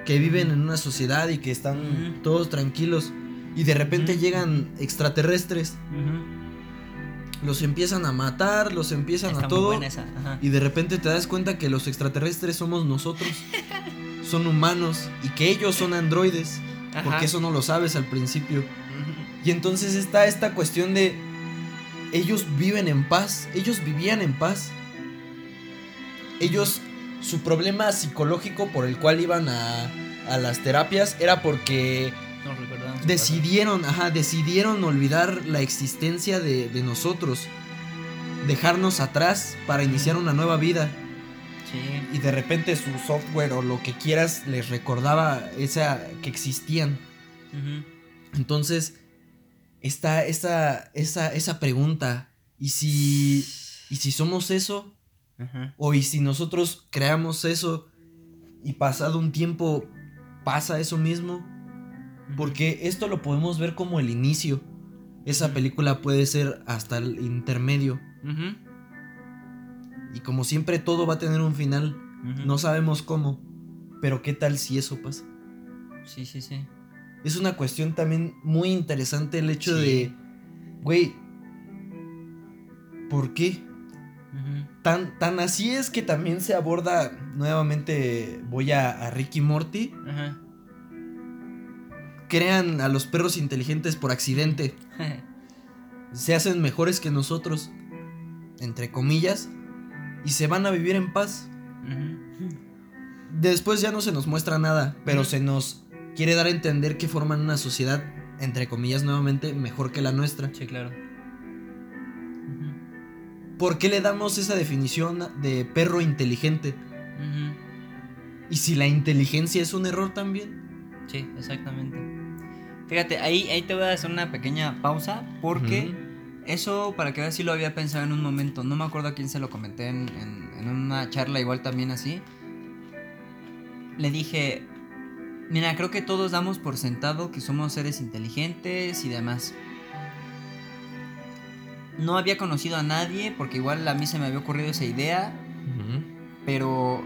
que viven en una sociedad y que están todos tranquilos y de repente llegan extraterrestres, los empiezan a matar, los empiezan
Está
a
muy
todo
buena esa, ajá.
y de repente te das cuenta que los extraterrestres somos nosotros, son humanos y que ellos son androides,
Ajá.
porque eso no lo sabes al principio. Y entonces está esta cuestión de ellos viven en paz, ellos vivían en paz. Ellos, su problema psicológico por el cual iban a, a las terapias era porque
Su
decidieron, ajá, decidieron olvidar la existencia de, de nosotros, dejarnos atrás para iniciar una nueva vida.
Sí.
Y de repente su software o lo que quieras les recordaba esa que existían. Entonces, está esa, esa, esa pregunta. ¿Y si, ¿Y si somos eso? ¿O y si nosotros creamos eso y pasado un tiempo pasa eso mismo? Porque esto lo podemos ver como el inicio. Esa película puede ser hasta el intermedio. Y como siempre todo va a tener un final. No sabemos cómo. Pero ¿qué tal si eso pasa?
Sí, sí, sí.
Es una cuestión también muy interesante el hecho
Sí.
de, güey, ¿por qué? Tan, tan así es que también se aborda, nuevamente voy a, a Ricky Morty,
Ajá.
Crean a los perros inteligentes por accidente, se hacen mejores que nosotros, entre comillas, y se van a vivir en paz. Después ya no se nos muestra nada, pero se nos quiere dar a entender que forman una sociedad, entre comillas nuevamente, mejor que la nuestra.
Sí, claro.
¿Por qué le damos esa definición de perro inteligente? ¿Y si la inteligencia es un error también?
Sí, exactamente. Fíjate, ahí, ahí te voy a hacer una pequeña pausa porque eso, para que veas, sí lo había pensado en un momento. No me acuerdo a quién se lo comenté en, en- en una charla igual también así. Le dije, mira, creo que todos damos por sentado que somos seres inteligentes y demás. No había conocido a nadie porque igual a mí se me había ocurrido esa idea pero.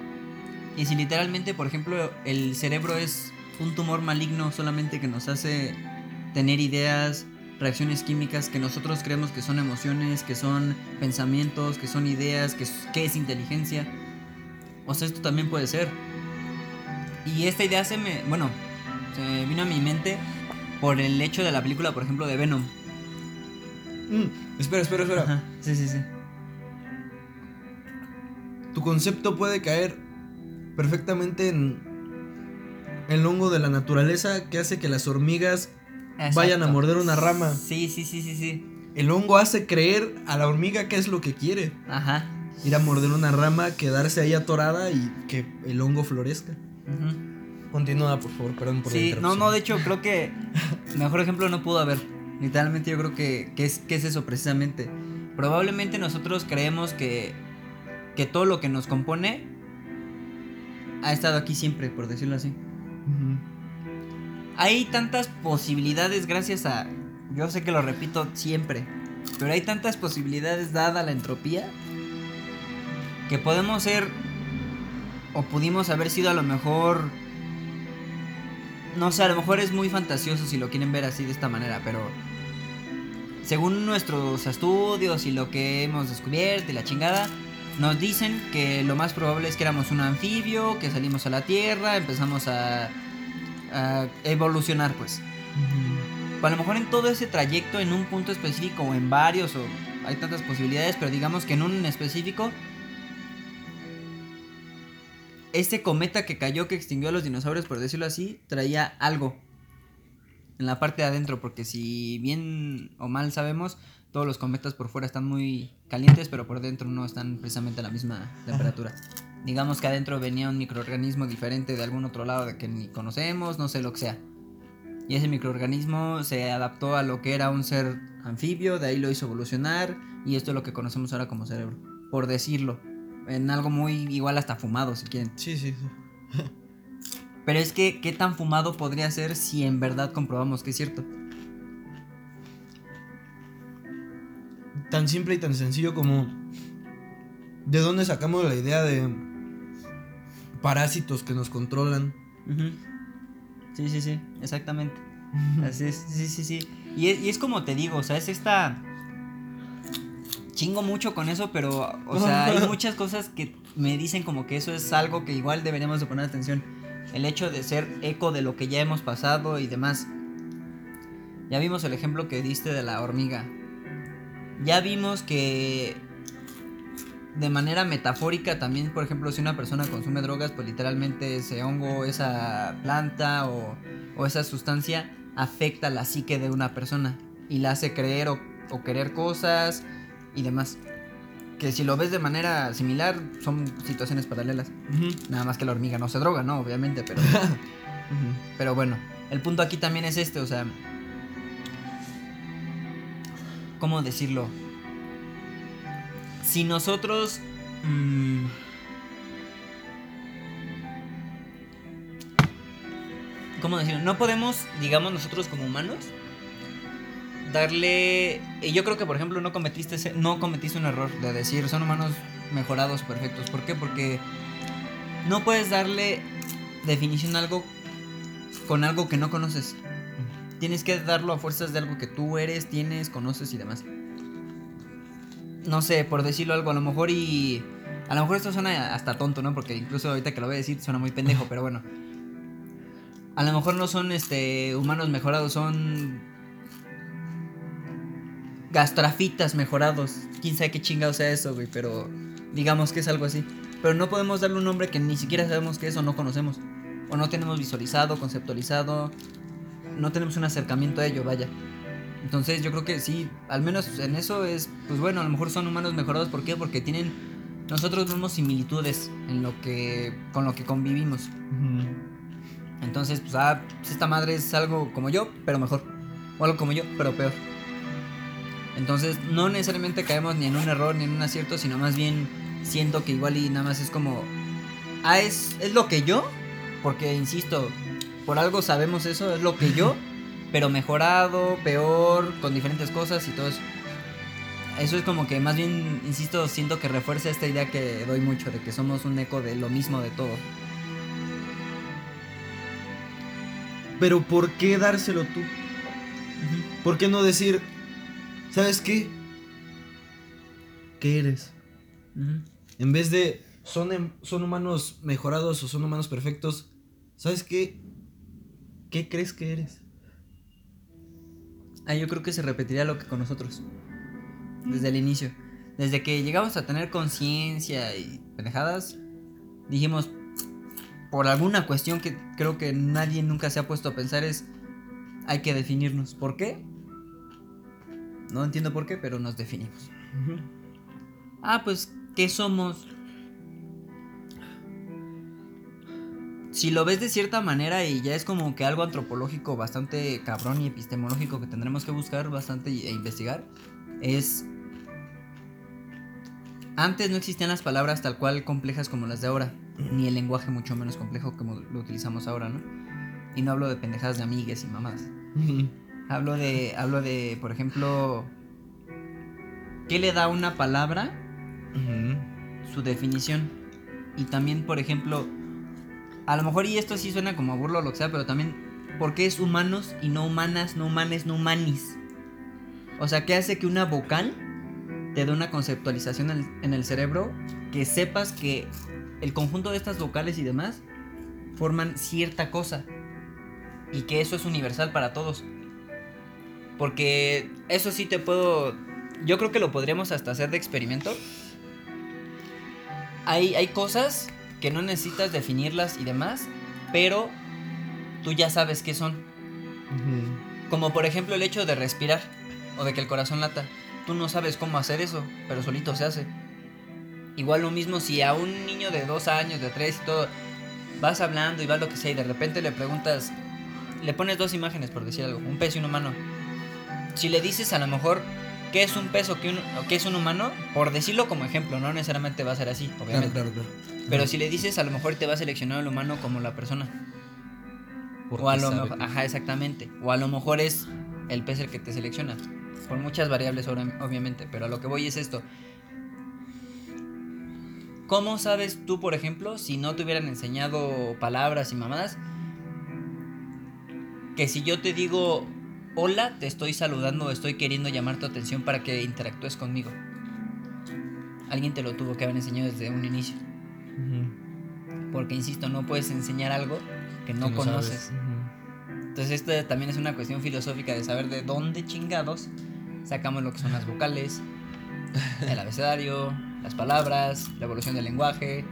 Y si literalmente, por ejemplo, el cerebro es un tumor maligno solamente que nos hace tener ideas, reacciones químicas que nosotros creemos que son emociones, que son pensamientos, que son ideas, que es, que es inteligencia. O sea, esto también puede ser. Y esta idea se me. Bueno, se vino a mi mente por el hecho de la película, por ejemplo, de Venom.
Mm, espera, espera, espera.
Ajá, Sí, sí, sí.
Tu concepto puede caer perfectamente en el hongo de la naturaleza que hace que las hormigas vayan a morder una rama.
Sí, sí, sí, sí, sí.
El hongo hace creer a la hormiga que es lo que quiere.
Ajá.
Ir a morder una rama, quedarse ahí atorada y que el hongo florezca.
Continúa, por favor, perdón por la
Sí, no, no, de hecho creo que mejor ejemplo no pudo haber. Literalmente yo creo que, que es, que es eso precisamente. Probablemente nosotros creemos que, que todo lo que nos compone ha estado aquí siempre, por decirlo así. Hay tantas posibilidades gracias a... Yo sé que lo repito siempre, pero hay tantas posibilidades dada la entropía que podemos ser o pudimos haber sido a lo mejor... No sé, a lo mejor es muy fantasioso si lo quieren ver así de esta manera, pero según nuestros estudios y lo que hemos descubierto y la chingada, nos dicen que lo más probable es que éramos un anfibio, que salimos a la Tierra, empezamos a, a evolucionar, pues. A lo mejor en todo ese trayecto, en un punto específico o en varios, o hay tantas posibilidades, pero digamos que en un específico, este cometa que cayó, que extinguió a los dinosaurios, por decirlo así, traía algo en la parte de adentro, porque si bien o mal sabemos, todos los cometas por fuera están muy calientes, pero por dentro no están precisamente a la misma temperatura. Digamos que adentro venía un microorganismo diferente de algún otro lado de que ni conocemos, no sé lo que sea. Y ese microorganismo se adaptó a lo que era un ser anfibio, de ahí lo hizo evolucionar, y esto es lo que conocemos ahora como cerebro, por decirlo. En algo muy igual hasta fumado, si quieren.
Sí, sí, sí.
Pero es que, ¿qué tan fumado podría ser si en verdad comprobamos que es cierto?
Tan simple y tan sencillo como de dónde sacamos la idea de parásitos que nos controlan.
Sí, sí, sí, exactamente. Así es, sí, sí, sí. Y es, y es como te digo, o sea, es esta... Chingo mucho con eso, pero, o sea, hay muchas cosas que me dicen como que eso es algo que igual deberíamos de poner atención. El hecho de ser eco de lo que ya hemos pasado y demás. Ya vimos el ejemplo que diste de la hormiga. Ya vimos que de manera metafórica también, por ejemplo, si una persona consume drogas, pues literalmente ese hongo, esa planta o, o esa sustancia afecta la psique de una persona y la hace creer o, o querer cosas y demás. Que si lo ves de manera similar, son situaciones paralelas. Nada más que la hormiga no se droga, ¿no? Obviamente, pero... Pero bueno, el punto aquí también es este, o sea... ¿Cómo decirlo? Si nosotros... mm, ¿Cómo decirlo? No podemos, digamos, nosotros como humanos, darle... Yo creo que, por ejemplo, no cometiste, ese- no cometiste un error de decir son humanos mejorados, perfectos. ¿Por qué? Porque no puedes darle definición a algo con algo que no conoces. Tienes que darlo a fuerzas de algo que tú eres, tienes, conoces y demás. No sé, por decirlo algo, a lo mejor y... A lo mejor esto suena hasta tonto, ¿no? Porque incluso ahorita que lo voy a decir suena muy pendejo, pero bueno. A lo mejor no son este humanos mejorados, son gastrafitas mejorados. Quién sabe qué chingado sea eso, güey, pero digamos que es algo así. Pero no podemos darle un nombre que ni siquiera sabemos qué es o no conocemos. O no tenemos visualizado, conceptualizado. No tenemos un acercamiento a ello, vaya. Entonces yo creo que sí, al menos en eso es, pues bueno, a lo mejor son humanos mejorados. ¿Por qué? Porque tienen, nosotros vemos similitudes en lo que, con lo que convivimos. Entonces, pues, ah, pues, esta madre es algo como yo, pero mejor. O algo como yo, pero peor. Entonces, no necesariamente caemos ni en un error ni en un acierto, sino más bien siento que igual y nada más es como. Ah, es, es lo que yo, porque insisto, por algo sabemos eso, es lo que yo, pero mejorado, peor, con diferentes cosas y todo eso. Eso es como que más bien, insisto, siento que refuerza esta idea que doy mucho, de que somos un eco de lo mismo de todo.
Pero ¿por qué dárselo tú? ¿Por qué no decir, ¿sabes qué? ¿Qué eres? En vez de, son, em- son humanos mejorados o son humanos perfectos, ¿sabes qué? ¿Qué crees que eres?
Ah, yo creo que se repetiría lo que con nosotros. Desde el inicio. Desde que llegamos a tener conciencia y pendejadas, dijimos, por alguna cuestión que creo que nadie nunca se ha puesto a pensar es, hay que definirnos. ¿Por qué? No entiendo por qué, pero nos definimos. Ah, pues, ¿qué somos? Si lo ves de cierta manera y ya es como que algo antropológico bastante cabrón y epistemológico que tendremos que buscar bastante e investigar, es... Antes no existían las palabras tal cual complejas como las de ahora, ni el lenguaje mucho menos complejo como lo utilizamos ahora, ¿no? Y no hablo de pendejadas de amigues y mamás. Hablo de, hablo de, por ejemplo, ¿qué le da una palabra? Su definición. Y también, por ejemplo, a lo mejor, y esto sí suena como a o lo que sea, pero también, ¿por qué es humanos y no humanas, no humanes, no humanis? O sea, ¿qué hace que una vocal te dé una conceptualización en el, en el cerebro que sepas que el conjunto de estas vocales y demás forman cierta cosa? Y que eso es universal para todos. Porque eso sí te puedo. Yo creo que lo podríamos hasta hacer de experimento. Hay, hay cosas que no necesitas definirlas y demás, pero tú ya sabes qué son. Como por ejemplo el hecho de respirar o de que el corazón lata. Tú no sabes cómo hacer eso, pero solito se hace. Igual lo mismo si a un niño de dos años, de tres y todo, vas hablando y vas lo que sea y de repente le preguntas, le pones dos imágenes por decir algo, un pez y un humano. Si le dices a lo mejor qué es un pez o qué, un- o qué es un humano, por decirlo como ejemplo, no necesariamente va a ser así, obviamente.
Claro, claro, claro.
Pero si le dices, a lo mejor te va a seleccionar el humano como la persona.
Porque
o a lo
sabe
mejor,
que-
ajá, exactamente. O a lo mejor es el pez el que te selecciona. Por muchas variables, obviamente. Pero a lo que voy es esto. ¿Cómo sabes tú, por ejemplo, si no te hubieran enseñado palabras y mamadas? Que si yo te digo, hola, te estoy saludando, estoy queriendo llamar tu atención para que interactúes conmigo. Alguien te lo tuvo que haber enseñado desde un inicio. Porque, insisto, no puedes enseñar algo que no
Que
conoces. Entonces, esto también es una cuestión filosófica de saber de dónde chingados sacamos lo que son las vocales, el abecedario, las palabras, la evolución del lenguaje,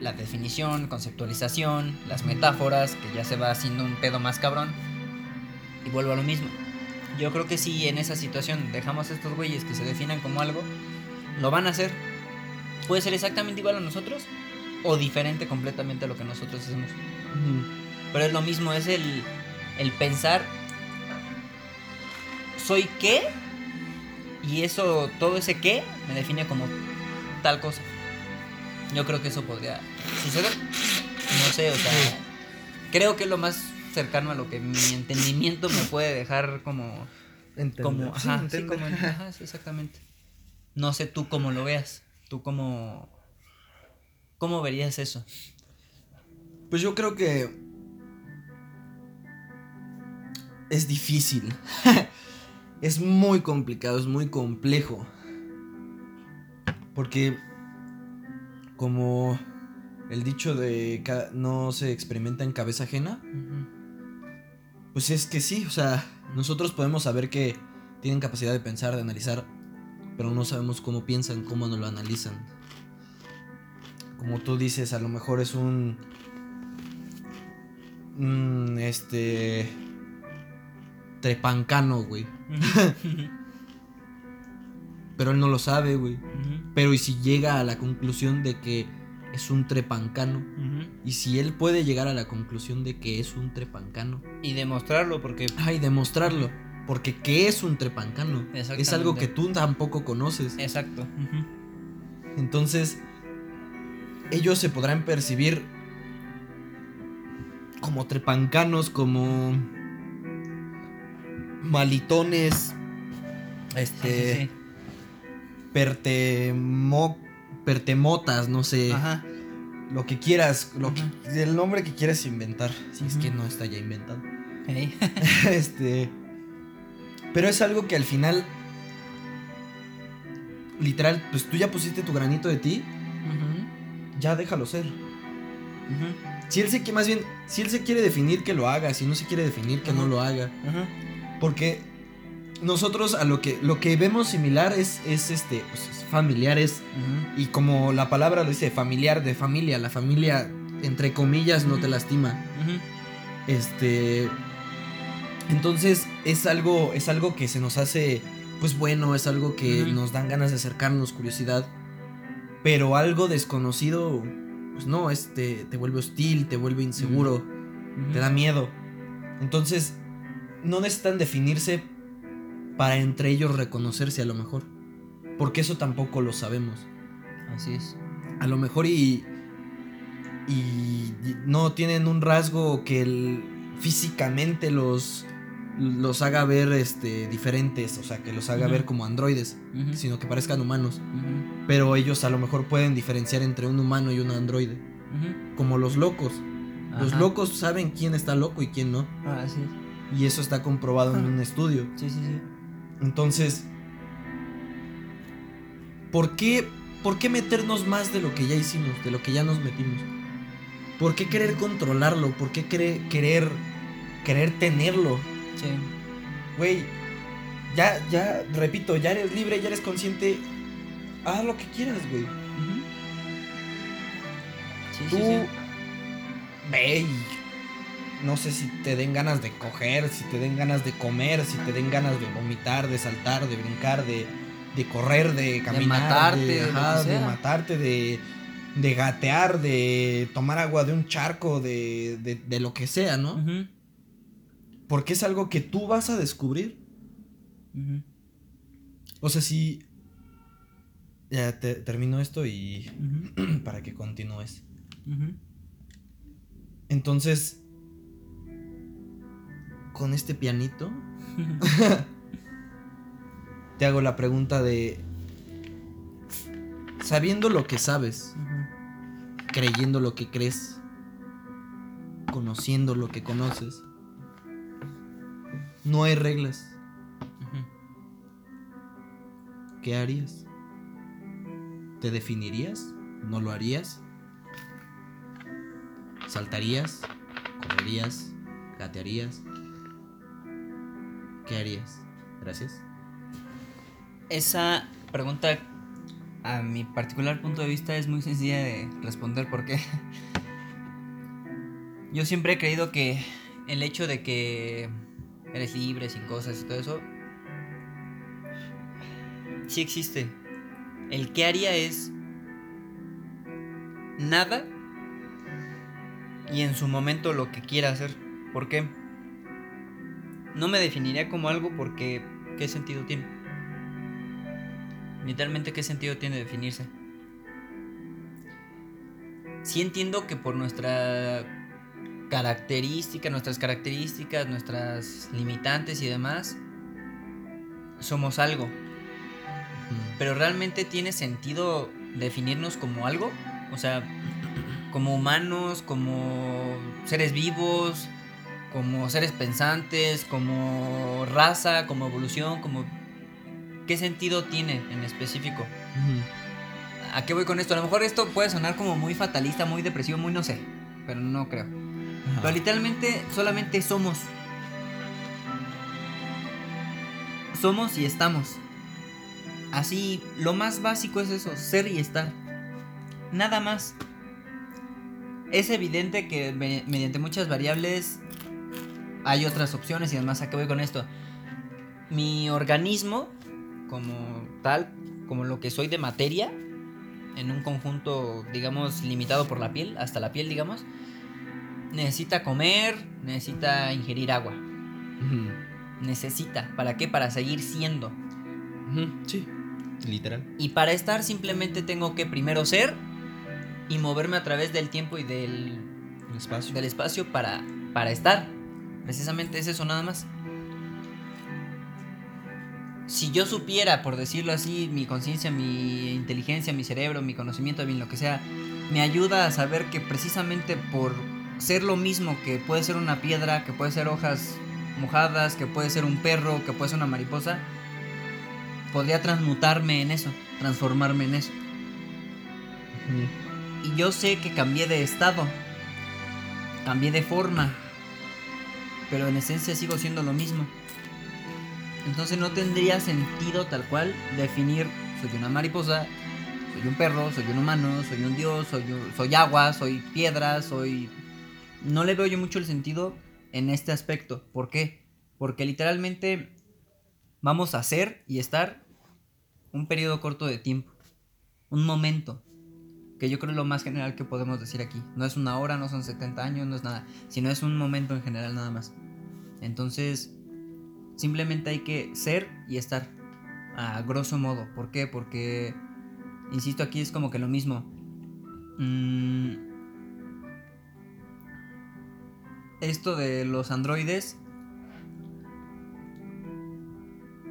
la definición, conceptualización, las metáforas, que ya se va haciendo un pedo más cabrón. Y vuelvo a lo mismo. Yo creo que si en esa situación dejamos a estos güeyes que se definan como algo, lo van a hacer. Puede ser exactamente igual a nosotros o diferente completamente a lo que nosotros hacemos. Pero es lo mismo, es el, el pensar, ¿soy qué? Y eso, todo ese qué, me define como tal cosa. Yo creo que eso podría suceder. No sé, o sea, creo que es lo más cercano a lo que mi entendimiento me puede dejar como...
Entender.
como
Sí,
ajá, sí, como- ajá, sí, exactamente. No sé tú cómo lo veas. Tú cómo... ¿Cómo verías eso?
Pues yo creo que es difícil. es muy complicado, es muy complejo. Porque como el dicho de no se experimenta en cabeza ajena, pues es que sí, o sea, nosotros podemos saber que tienen capacidad de pensar, de analizar, pero no sabemos cómo piensan, cómo no lo analizan. Como tú dices, a lo mejor es un Mm, este. Trepancano, güey. Pero él no lo sabe, güey. Pero y si llega a la conclusión de que es un trepancano. Y si él puede llegar a la conclusión de que es un trepancano.
Y demostrarlo porque
Ay, demostrarlo. Porque ¿qué es un trepancano? Es algo que tú tampoco conoces.
Exacto.
Entonces, ellos se podrán percibir como trepancanos, como malitones, este,
Sí,
pertemo- pertemotas, no sé,
Ajá.
lo que quieras, lo que- el nombre que quieras inventar, si es que no está ya inventado. Este. Pero es algo que al final. Literal, pues tú ya pusiste tu granito de ti, ya déjalo ser. Si él se quiere, más bien, si él se quiere definir, que lo haga. Si no se quiere definir, que no lo haga. Porque nosotros a lo que, lo que vemos similar es, es este, pues, es familiares. Y como la palabra lo dice, familiar de familia. La familia entre comillas, no te lastima. Este. Entonces es algo, es algo que se nos hace, pues bueno, es algo que nos dan ganas de acercarnos, curiosidad. Pero algo desconocido, pues no, es, te, vuelve hostil, te vuelve inseguro, te da miedo. Entonces, no necesitan definirse para entre ellos reconocerse a lo mejor. Porque eso tampoco lo sabemos.
Así es.
A lo mejor y. Y no tienen un rasgo que el- físicamente los. Los haga ver este, diferentes, o sea, que los haga ver como androides, sino que parezcan humanos. Pero ellos a lo mejor pueden diferenciar entre un humano y un androide. Como los locos. Los locos saben quién está loco y quién no.
Ah, Así es.
Y eso está comprobado en
Ajá.
un estudio.
Sí, sí, sí.
Entonces, ¿por qué, ¿por qué meternos más de lo que ya hicimos, de lo que ya nos metimos? ¿Por qué querer controlarlo? ¿Por qué querer, querer, querer tenerlo?
Sí.
Güey, ya, ya, repito, ya eres libre, ya eres consciente. Haz lo que quieras, güey.
Ujú. Sí,
Tú
sí, sí.
ve y no sé si te den ganas de coger, si te den ganas de comer, si te den ganas de vomitar, de saltar, de brincar, de, de correr, de caminar,
matarte,
de,
de
ajá,
que
de
sea.
matarte, de, de gatear, de tomar agua de un charco, de, de,
De lo que sea, ¿no? Porque es algo que tú vas a descubrir. O sea, si... Ya te- termino esto y... Para que continúes. Entonces... Con este pianito... te hago la pregunta de... Sabiendo lo que sabes, creyendo lo que crees, conociendo lo que conoces, no hay reglas. ¿Qué harías? ¿Te definirías? ¿No lo harías? ¿Saltarías? ¿Correrías? ¿Gatearías? ¿Qué harías? Gracias.
Esa pregunta, a mi particular punto de vista, es muy sencilla de responder porque yo siempre he creído que el hecho de que eres libre, sin cosas y todo eso, sí existe. El que haría es nada y en su momento lo que quiera hacer. ¿Por qué? No me definiría como algo porque ¿qué sentido tiene? Literalmente, ¿qué sentido tiene definirse? Sí entiendo que por nuestra característica, nuestras características, nuestras limitantes y demás, somos algo. Pero realmente tiene sentido definirnos como algo? O sea, como humanos, como seres vivos, como seres pensantes, como raza, como evolución, como... ¿Qué sentido tiene en específico? ¿A qué voy con esto? A lo mejor esto puede sonar como muy fatalista, muy depresivo, muy no sé, pero no creo. Pero literalmente solamente somos. Somos y estamos. Así, lo más básico es eso, ser y estar. Nada más. Es evidente que me- mediante muchas variables hay otras opciones y además a qué voy con esto. Mi organismo, como tal, como lo que soy de materia, en un conjunto, digamos, limitado por la piel, hasta la piel, digamos, necesita comer, necesita ingerir agua. Necesita. ¿Para qué? Para seguir siendo.
Sí, literal.
Y para estar simplemente tengo que primero ser y moverme a través del tiempo y del,
El espacio.
del espacio para, para estar. Precisamente es eso nada más. Si yo supiera, por decirlo así, mi conciencia, mi inteligencia, mi cerebro, mi conocimiento, bien lo que sea, me ayuda a saber que precisamente por ser lo mismo que puede ser una piedra, que puede ser hojas mojadas, que puede ser un perro, que puede ser una mariposa, podría transmutarme en eso, transformarme en eso. Y yo sé que cambié de estado, cambié de forma, pero en esencia sigo siendo lo mismo. Entonces no tendría sentido tal cual definir soy una mariposa, Soy un perro, soy un humano, soy un dios, soy, un- soy agua, soy piedra, soy... No le veo yo mucho el sentido en este aspecto. ¿Por qué? Porque literalmente vamos a ser y estar un periodo corto de tiempo. Un momento. Que yo creo es lo más general que podemos decir aquí. No es una hora, no son 70 años, no es nada. Sino es un momento en general nada más. Entonces, simplemente hay que ser y estar. A grosso modo. ¿Por qué? Porque, insisto, aquí es como que lo mismo. Mm, esto de los androides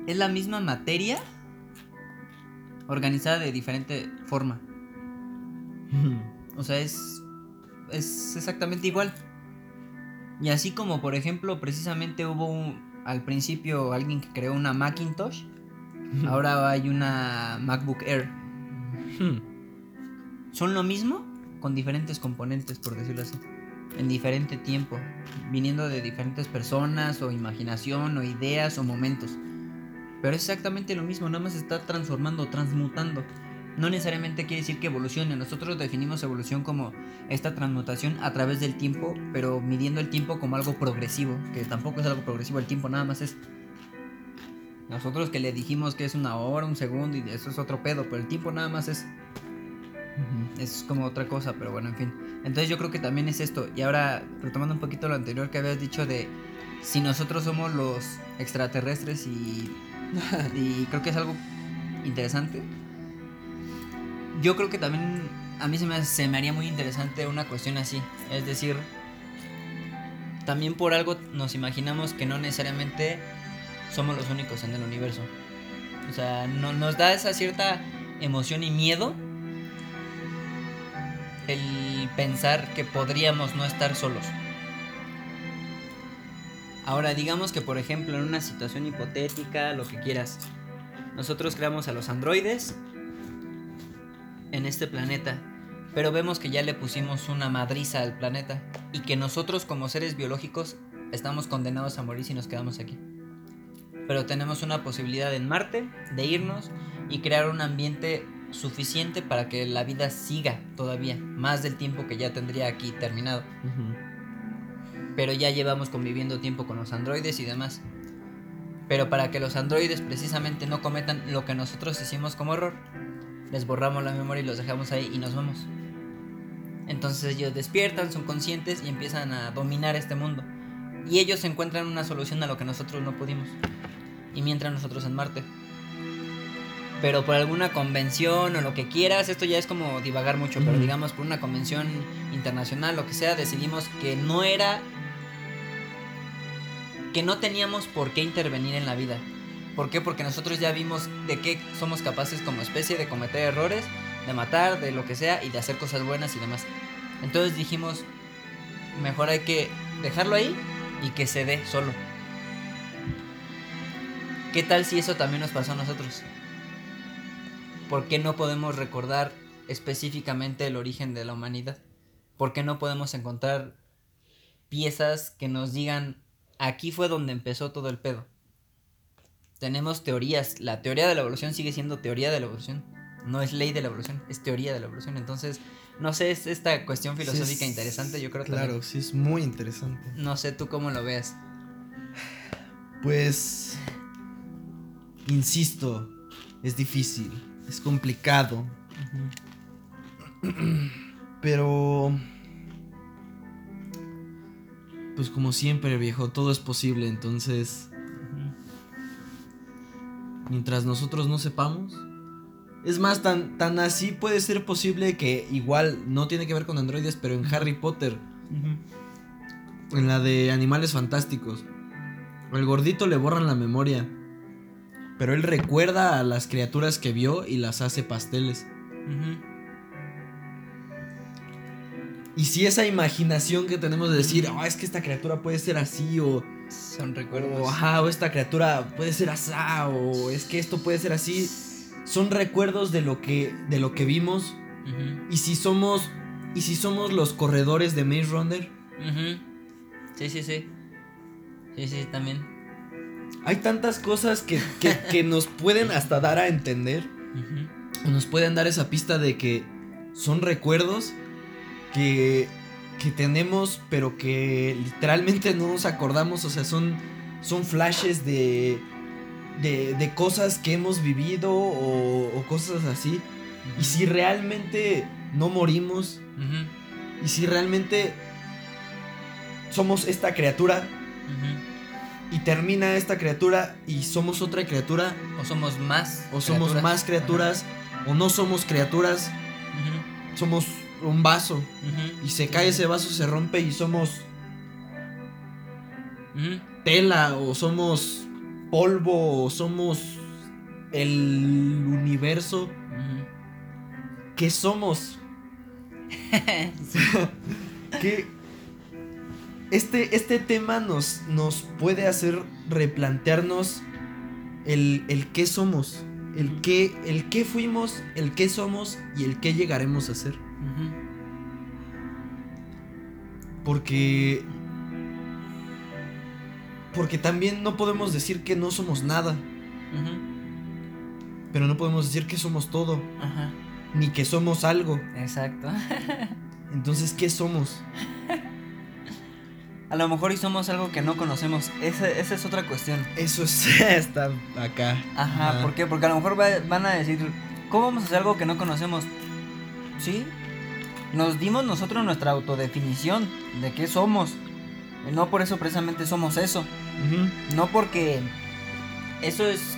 es la misma materia organizada de diferente forma. O sea, es, es exactamente igual. Y así como, por ejemplo, precisamente hubo un- al principio alguien que creó una Macintosh, ahora hay una MacBook Air. Son lo mismo con diferentes componentes, por decirlo así. En diferente tiempo, viniendo de diferentes personas o imaginación o ideas o momentos. Pero es exactamente lo mismo, nada más se está transformando, transmutando. No necesariamente quiere decir que evolucione. Nosotros definimos evolución como esta transmutación a través del tiempo, pero midiendo el tiempo como algo progresivo, que tampoco es algo progresivo, el tiempo nada más es... Nosotros que le dijimos que es una hora, un segundo y eso es otro pedo, pero el tiempo nada más es es como otra cosa, pero bueno, en fin. Entonces yo creo que también es esto. Y ahora, retomando un poquito lo anterior que habías dicho de si nosotros somos los extraterrestres y, y creo que es algo interesante. Yo creo que también a mí se me, se me haría muy interesante una cuestión así. Es decir, también por algo nos imaginamos que no necesariamente somos los únicos en el universo. O sea, no, nos da esa cierta emoción y miedo el pensar que podríamos no estar solos. Ahora, digamos que por ejemplo en una situación hipotética, lo que quieras, nosotros creamos a los androides en este planeta, pero vemos que ya le pusimos una madriza al planeta y que nosotros como seres biológicos estamos condenados a morir si nos quedamos aquí. Pero tenemos una posibilidad en Marte de irnos y crear un ambiente suficiente para que la vida siga todavía, más del tiempo que ya tendría aquí terminado. Pero ya llevamos conviviendo tiempo con los androides y demás. Pero para que los androides precisamente no cometan lo que nosotros hicimos como error, les borramos la memoria y los dejamos ahí y nos vamos. Entonces ellos despiertan, son conscientes y empiezan a dominar este mundo. Y ellos encuentran una solución a lo que nosotros no pudimos. Y mientras nosotros en Marte. Pero por alguna convención o lo que quieras, esto ya es como divagar mucho, pero digamos por una convención internacional, lo que sea, decidimos que no era que no teníamos por qué intervenir en la vida. ¿Por qué? Porque nosotros ya vimos de qué somos capaces como especie de cometer errores, de matar, de lo que sea y de hacer cosas buenas y demás. Entonces dijimos, mejor hay que dejarlo ahí y que se dé solo. ¿Qué tal si eso también nos pasó a nosotros? ¿Por qué no podemos recordar específicamente el origen de la humanidad? ¿Por qué no podemos encontrar piezas que nos digan aquí fue donde empezó todo el pedo? Tenemos teorías. La teoría de la evolución sigue siendo teoría de la evolución. No es ley de la evolución, es teoría de la evolución. Entonces, no sé, es esta cuestión filosófica
es-
interesante, yo creo que
Claro, sí, es muy interesante.
No sé tú cómo lo veas.
Pues. Insisto, es difícil, es complicado. Pero. Pues como siempre, viejo, todo es posible, entonces. Mientras nosotros no sepamos. Es más, tan, tan así puede ser posible que igual no tiene que ver con androides, pero en Harry Potter, en la de Animales Fantásticos, al gordito le borran la memoria. Pero él recuerda a las criaturas que vio y las hace pasteles. Y si esa imaginación que tenemos de decir, "Ah, es que esta criatura puede ser así, o,
Son recuerdos.
o, ajá, o esta criatura puede ser asá, o es que esto puede ser así, son recuerdos de lo que, de lo que vimos. Y si somos, y si somos los corredores de Maze Runner,
Ujú. Sí, sí, sí. Sí, sí, también.
hay tantas cosas que, que, que nos pueden hasta dar a entender.
Ujú.
nos pueden dar esa pista de que son recuerdos que, que tenemos, pero que literalmente no nos acordamos, o sea, son, son flashes de, de, de cosas que hemos vivido o, o cosas así. Y si realmente no morimos, y si realmente somos esta criatura y termina esta criatura y somos otra criatura,
O somos más.
o somos
criaturas.
más criaturas, o no somos criaturas, somos un vaso. Y se cae ese vaso, se rompe y somos tela, o somos polvo, o somos el universo. ¿Qué somos? que este, este tema nos, nos puede hacer replantearnos el, el qué somos, el qué, el qué fuimos, el qué somos y el qué llegaremos a ser. Porque. Porque también no podemos decir que no somos nada, pero no podemos decir que somos todo,
Ajá.
ni que somos algo.
Exacto.
Entonces, ¿qué somos?
A lo mejor y somos algo que no conocemos. Esa, esa es otra cuestión.
Eso es, está acá.
Ajá,
Ajá.
¿por qué? Porque a lo mejor va- van a decir, ¿cómo vamos a hacer algo que no conocemos? Sí, nos dimos nosotros nuestra autodefinición de qué somos. No por eso precisamente somos eso. No porque eso es,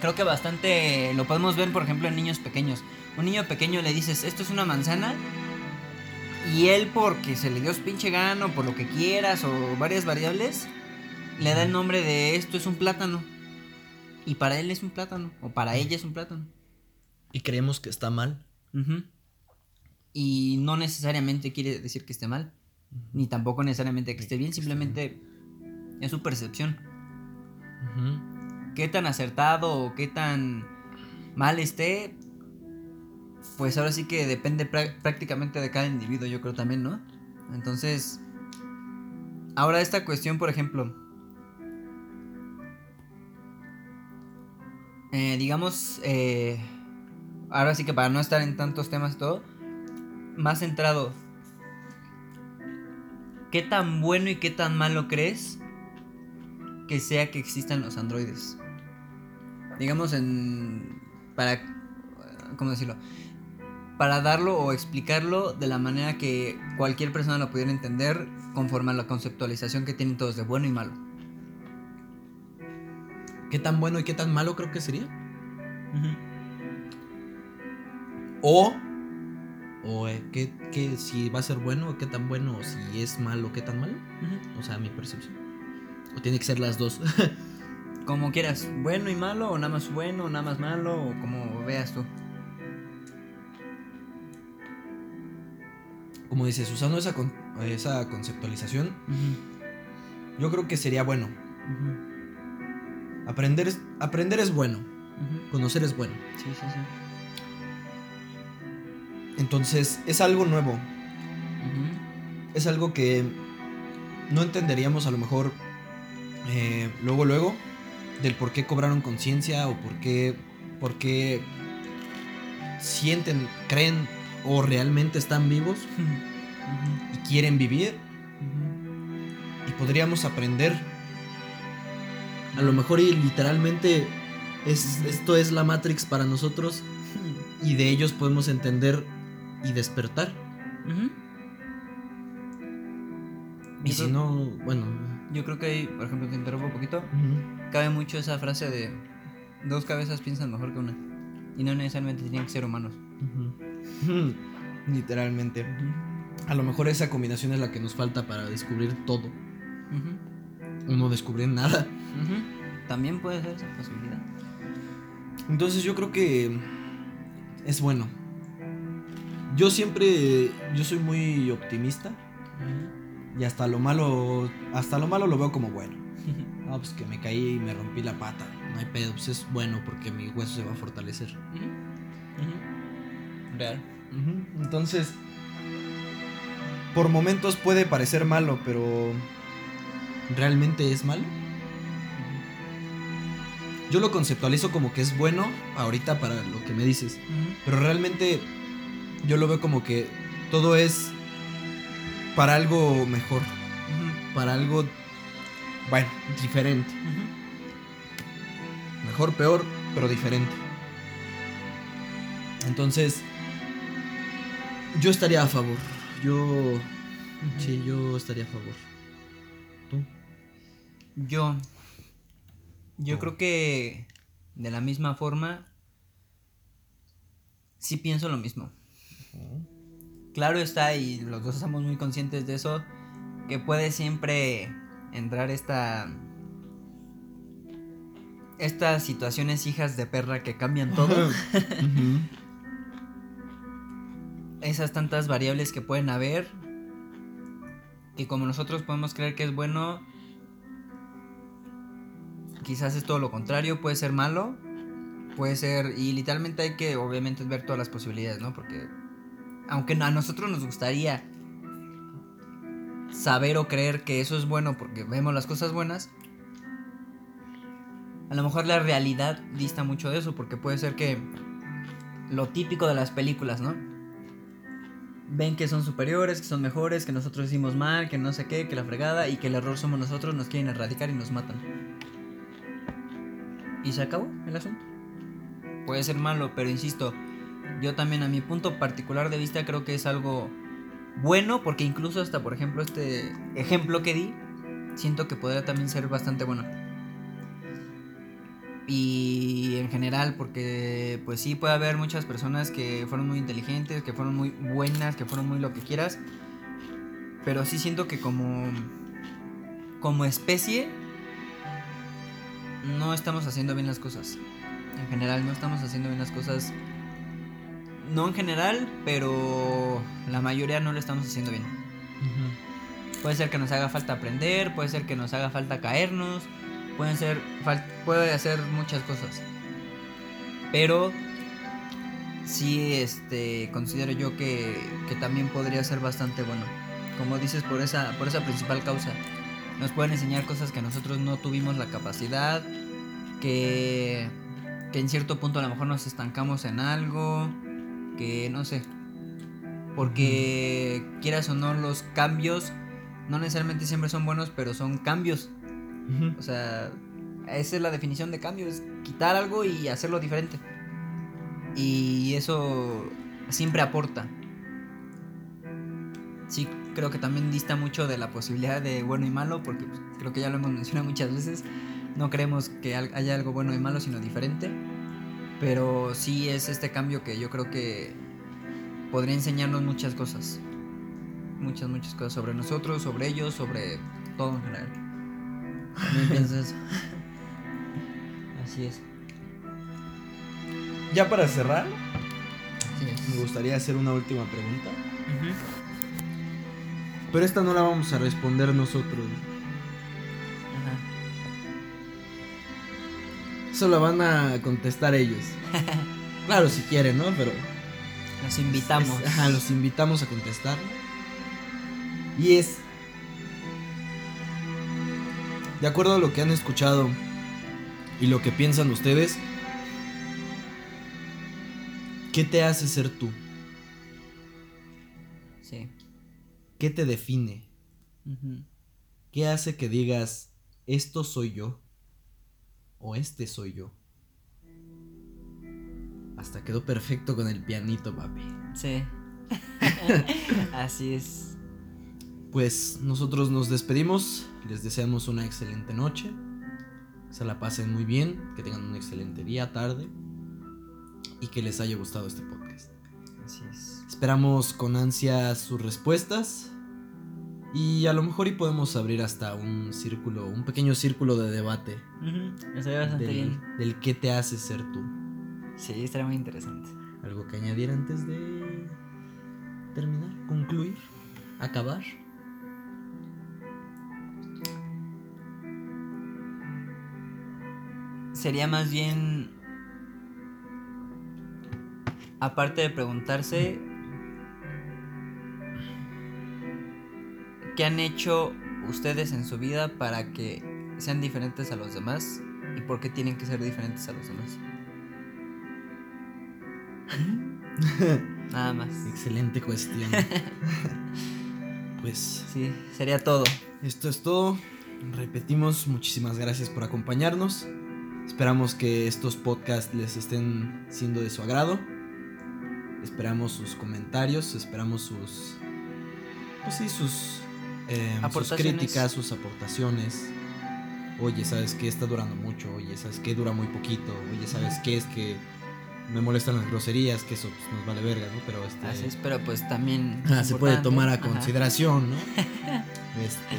creo que bastante, lo podemos ver por ejemplo en niños pequeños. Un niño pequeño le dices, esto es una manzana. Y él porque se le dio pinche gano, por lo que quieras o varias variables, le da el nombre de esto es un plátano. Y para él es un plátano, o para ella es un plátano.
Y creemos que está mal.
Ujú. Y no necesariamente quiere decir que esté mal, ni tampoco necesariamente que esté bien, simplemente es su percepción.
Ujú.
qué tan acertado o qué tan mal esté, pues ahora sí que depende prá- prácticamente de cada individuo, yo creo también, ¿no? Entonces, ahora esta cuestión, por ejemplo, eh, digamos, eh, ahora sí que para no estar en tantos temas y todo, más centrado, ¿qué tan bueno y qué tan malo crees que sea que existan los androides? Digamos en... para... ¿Cómo decirlo? Para darlo o explicarlo de la manera que cualquier persona lo pudiera entender conforme a la conceptualización que tienen todos de bueno y malo.
¿Qué tan bueno y qué tan malo creo que sería? O. O eh, ¿qué, qué- si va a ser bueno, qué tan bueno, o si es malo, qué tan malo. O sea, mi percepción. O tiene que ser las dos.
Como quieras, bueno y malo, o nada más bueno, o nada más malo, o como veas tú.
Como dices, usando esa, con- esa conceptualización, yo creo que sería bueno. Aprender es, aprender es bueno, conocer es bueno.
Sí, sí, sí.
Entonces, es algo nuevo. Es algo que no entenderíamos a lo mejor eh, luego, luego, del por qué cobraron conciencia o por qué, por qué sienten, creen o realmente están vivos y quieren vivir. Y podríamos aprender. A lo mejor y literalmente es, esto es la Matrix para nosotros y de ellos podemos entender y despertar. Y
Yo
si
creo-
no, bueno.
Yo creo que ahí, por ejemplo, te interrumpo un poquito. Cabe mucho esa frase de dos cabezas piensan mejor que una. Y no necesariamente tienen que ser humanos.
Literalmente. A lo mejor esa combinación es la que nos falta para descubrir todo. O no descubrir nada.
También puede ser esa posibilidad.
Entonces yo creo que es bueno. Yo siempre, yo soy muy optimista y hasta lo malo, hasta lo malo lo veo como bueno. Ah, pues que me caí y me rompí la pata. No hay pedo, pues es bueno porque mi hueso se va a fortalecer.
Real.
Entonces, por momentos puede parecer malo, pero ¿realmente es malo? yo lo conceptualizo como que es bueno ahorita para lo que me dices. Pero realmente yo lo veo como que todo es para algo mejor, para algo, bueno, diferente. Mejor, peor, pero diferente. Entonces, yo estaría a favor. Yo, sí, yo estaría a favor. ¿Tú?
Yo. Yo
Oh.
creo que de la misma forma. Sí pienso lo mismo. Claro está, y los dos estamos muy conscientes de eso. Que puede siempre entrar esta. Estas situaciones hijas de perra que cambian todo. Esas tantas variables que pueden haber. Que como nosotros podemos creer que es bueno, quizás es todo lo contrario, puede ser malo, puede ser, y literalmente hay que obviamente ver todas las posibilidades, ¿no? Porque aunque a nosotros nos gustaría saber o creer que eso es bueno porque vemos las cosas buenas, a lo mejor la realidad dista mucho de eso, porque puede ser que lo típico de las películas, ¿no? ven que son superiores, que son mejores, que nosotros hicimos mal, que no sé qué, que la fregada y que el error somos nosotros, nos quieren erradicar y nos matan. Y se acabó el asunto. Puede ser malo, pero insisto, yo también a mi punto particular de vista creo que es algo bueno, porque incluso hasta, por ejemplo, este ejemplo que di, siento que podría también ser bastante bueno. Y en general, porque pues sí puede haber muchas personas que fueron muy inteligentes, que fueron muy buenas, que fueron muy lo que quieras. Pero sí siento que como, como especie no estamos haciendo bien las cosas. En general no estamos haciendo bien las cosas. No en general, pero la mayoría no lo estamos haciendo bien. Puede ser que nos haga falta aprender, puede ser que nos haga falta caernos, pueden ser puede hacer muchas cosas. Pero sí este considero yo que, que también podría ser bastante bueno. Como dices por esa por esa principal causa. Nos pueden enseñar cosas que nosotros no tuvimos la capacidad, que que en cierto punto a lo mejor nos estancamos en algo, que no sé. Porque quieras o no los cambios no necesariamente siempre son buenos, pero son cambios. O sea, esa es la definición de cambio, es quitar algo y hacerlo diferente. Y eso siempre aporta. Sí, creo que también dista mucho de la posibilidad de bueno y malo, porque creo que ya lo hemos mencionado muchas veces. No creemos que haya algo bueno y malo, sino diferente. Pero sí es este cambio que yo creo que podría enseñarnos muchas cosas. Muchas, muchas cosas sobre nosotros, sobre ellos, sobre todo en general. ¿No piensas? Así es.
Ya para cerrar, me gustaría hacer una última pregunta. Pero esta no la vamos a responder nosotros. Eso la van a contestar ellos. claro, si quieren, ¿no? Pero
Los invitamos.
Es- ajá, los invitamos a contestar. Y es. De acuerdo a lo que han escuchado y lo que piensan ustedes, ¿qué te hace ser tú?
Sí.
¿Qué te define? ¿Qué hace que digas, esto soy yo? ¿O este soy yo? Hasta quedó perfecto con el pianito, papi.
Sí. Así es.
Pues nosotros nos despedimos, les deseamos una excelente noche, se la pasen muy bien, que tengan un excelente día, tarde y que les haya gustado este podcast.
Así es.
Esperamos con ansia sus respuestas y a lo mejor y podemos abrir hasta un círculo, un pequeño círculo de debate
Ujú, Estaría bastante
del,
bien.
del qué te hace ser tú.
Sí, estaría muy interesante.
¿Algo que añadir antes de terminar, concluir, acabar?
Sería más bien. Aparte de preguntarse. ¿Qué han hecho ustedes en su vida para que sean diferentes a los demás? y por qué tienen que ser diferentes a los demás. Nada más.
Excelente cuestión. pues
Sí, sería todo.
esto es todo. Repetimos, muchísimas gracias por acompañarnos. Esperamos que estos podcasts les estén siendo de su agrado. Esperamos sus comentarios, esperamos sus. Pues sí, sus. Eh, sus críticas, sus aportaciones. Oye, ¿sabes qué? Está durando mucho. Oye, ¿sabes qué? Dura muy poquito. Oye, ¿sabes qué? Es que me molestan las groserías, que eso pues, nos vale verga, ¿no? Pero este.
Así es, pero pues también.
Ah, se puede tomar a
Ajá.
consideración, ¿no? este.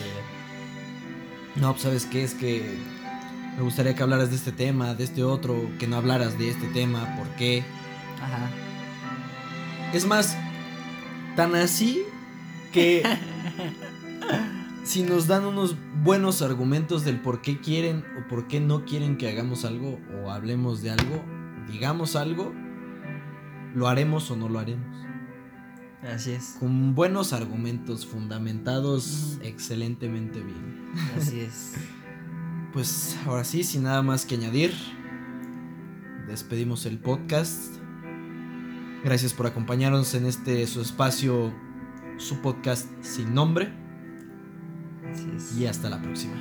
No, pues sabes qué es que me gustaría que hablaras de este tema, de este otro, que no hablaras de este tema, ¿por qué?
Ajá.
Es más, tan así que si nos dan unos buenos argumentos del por qué quieren o por qué no quieren que hagamos algo o hablemos de algo, digamos algo, lo haremos o no lo haremos.
Así es.
Con buenos argumentos fundamentados excelentemente bien.
Así es.
Pues ahora sí, sin nada más que añadir, despedimos el podcast. Gracias por acompañarnos en este su espacio, su podcast sin nombre.
Así es.
Y hasta la próxima.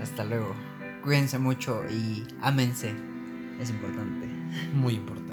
Hasta luego. Cuídense mucho y ámense. Es importante.
Muy importante.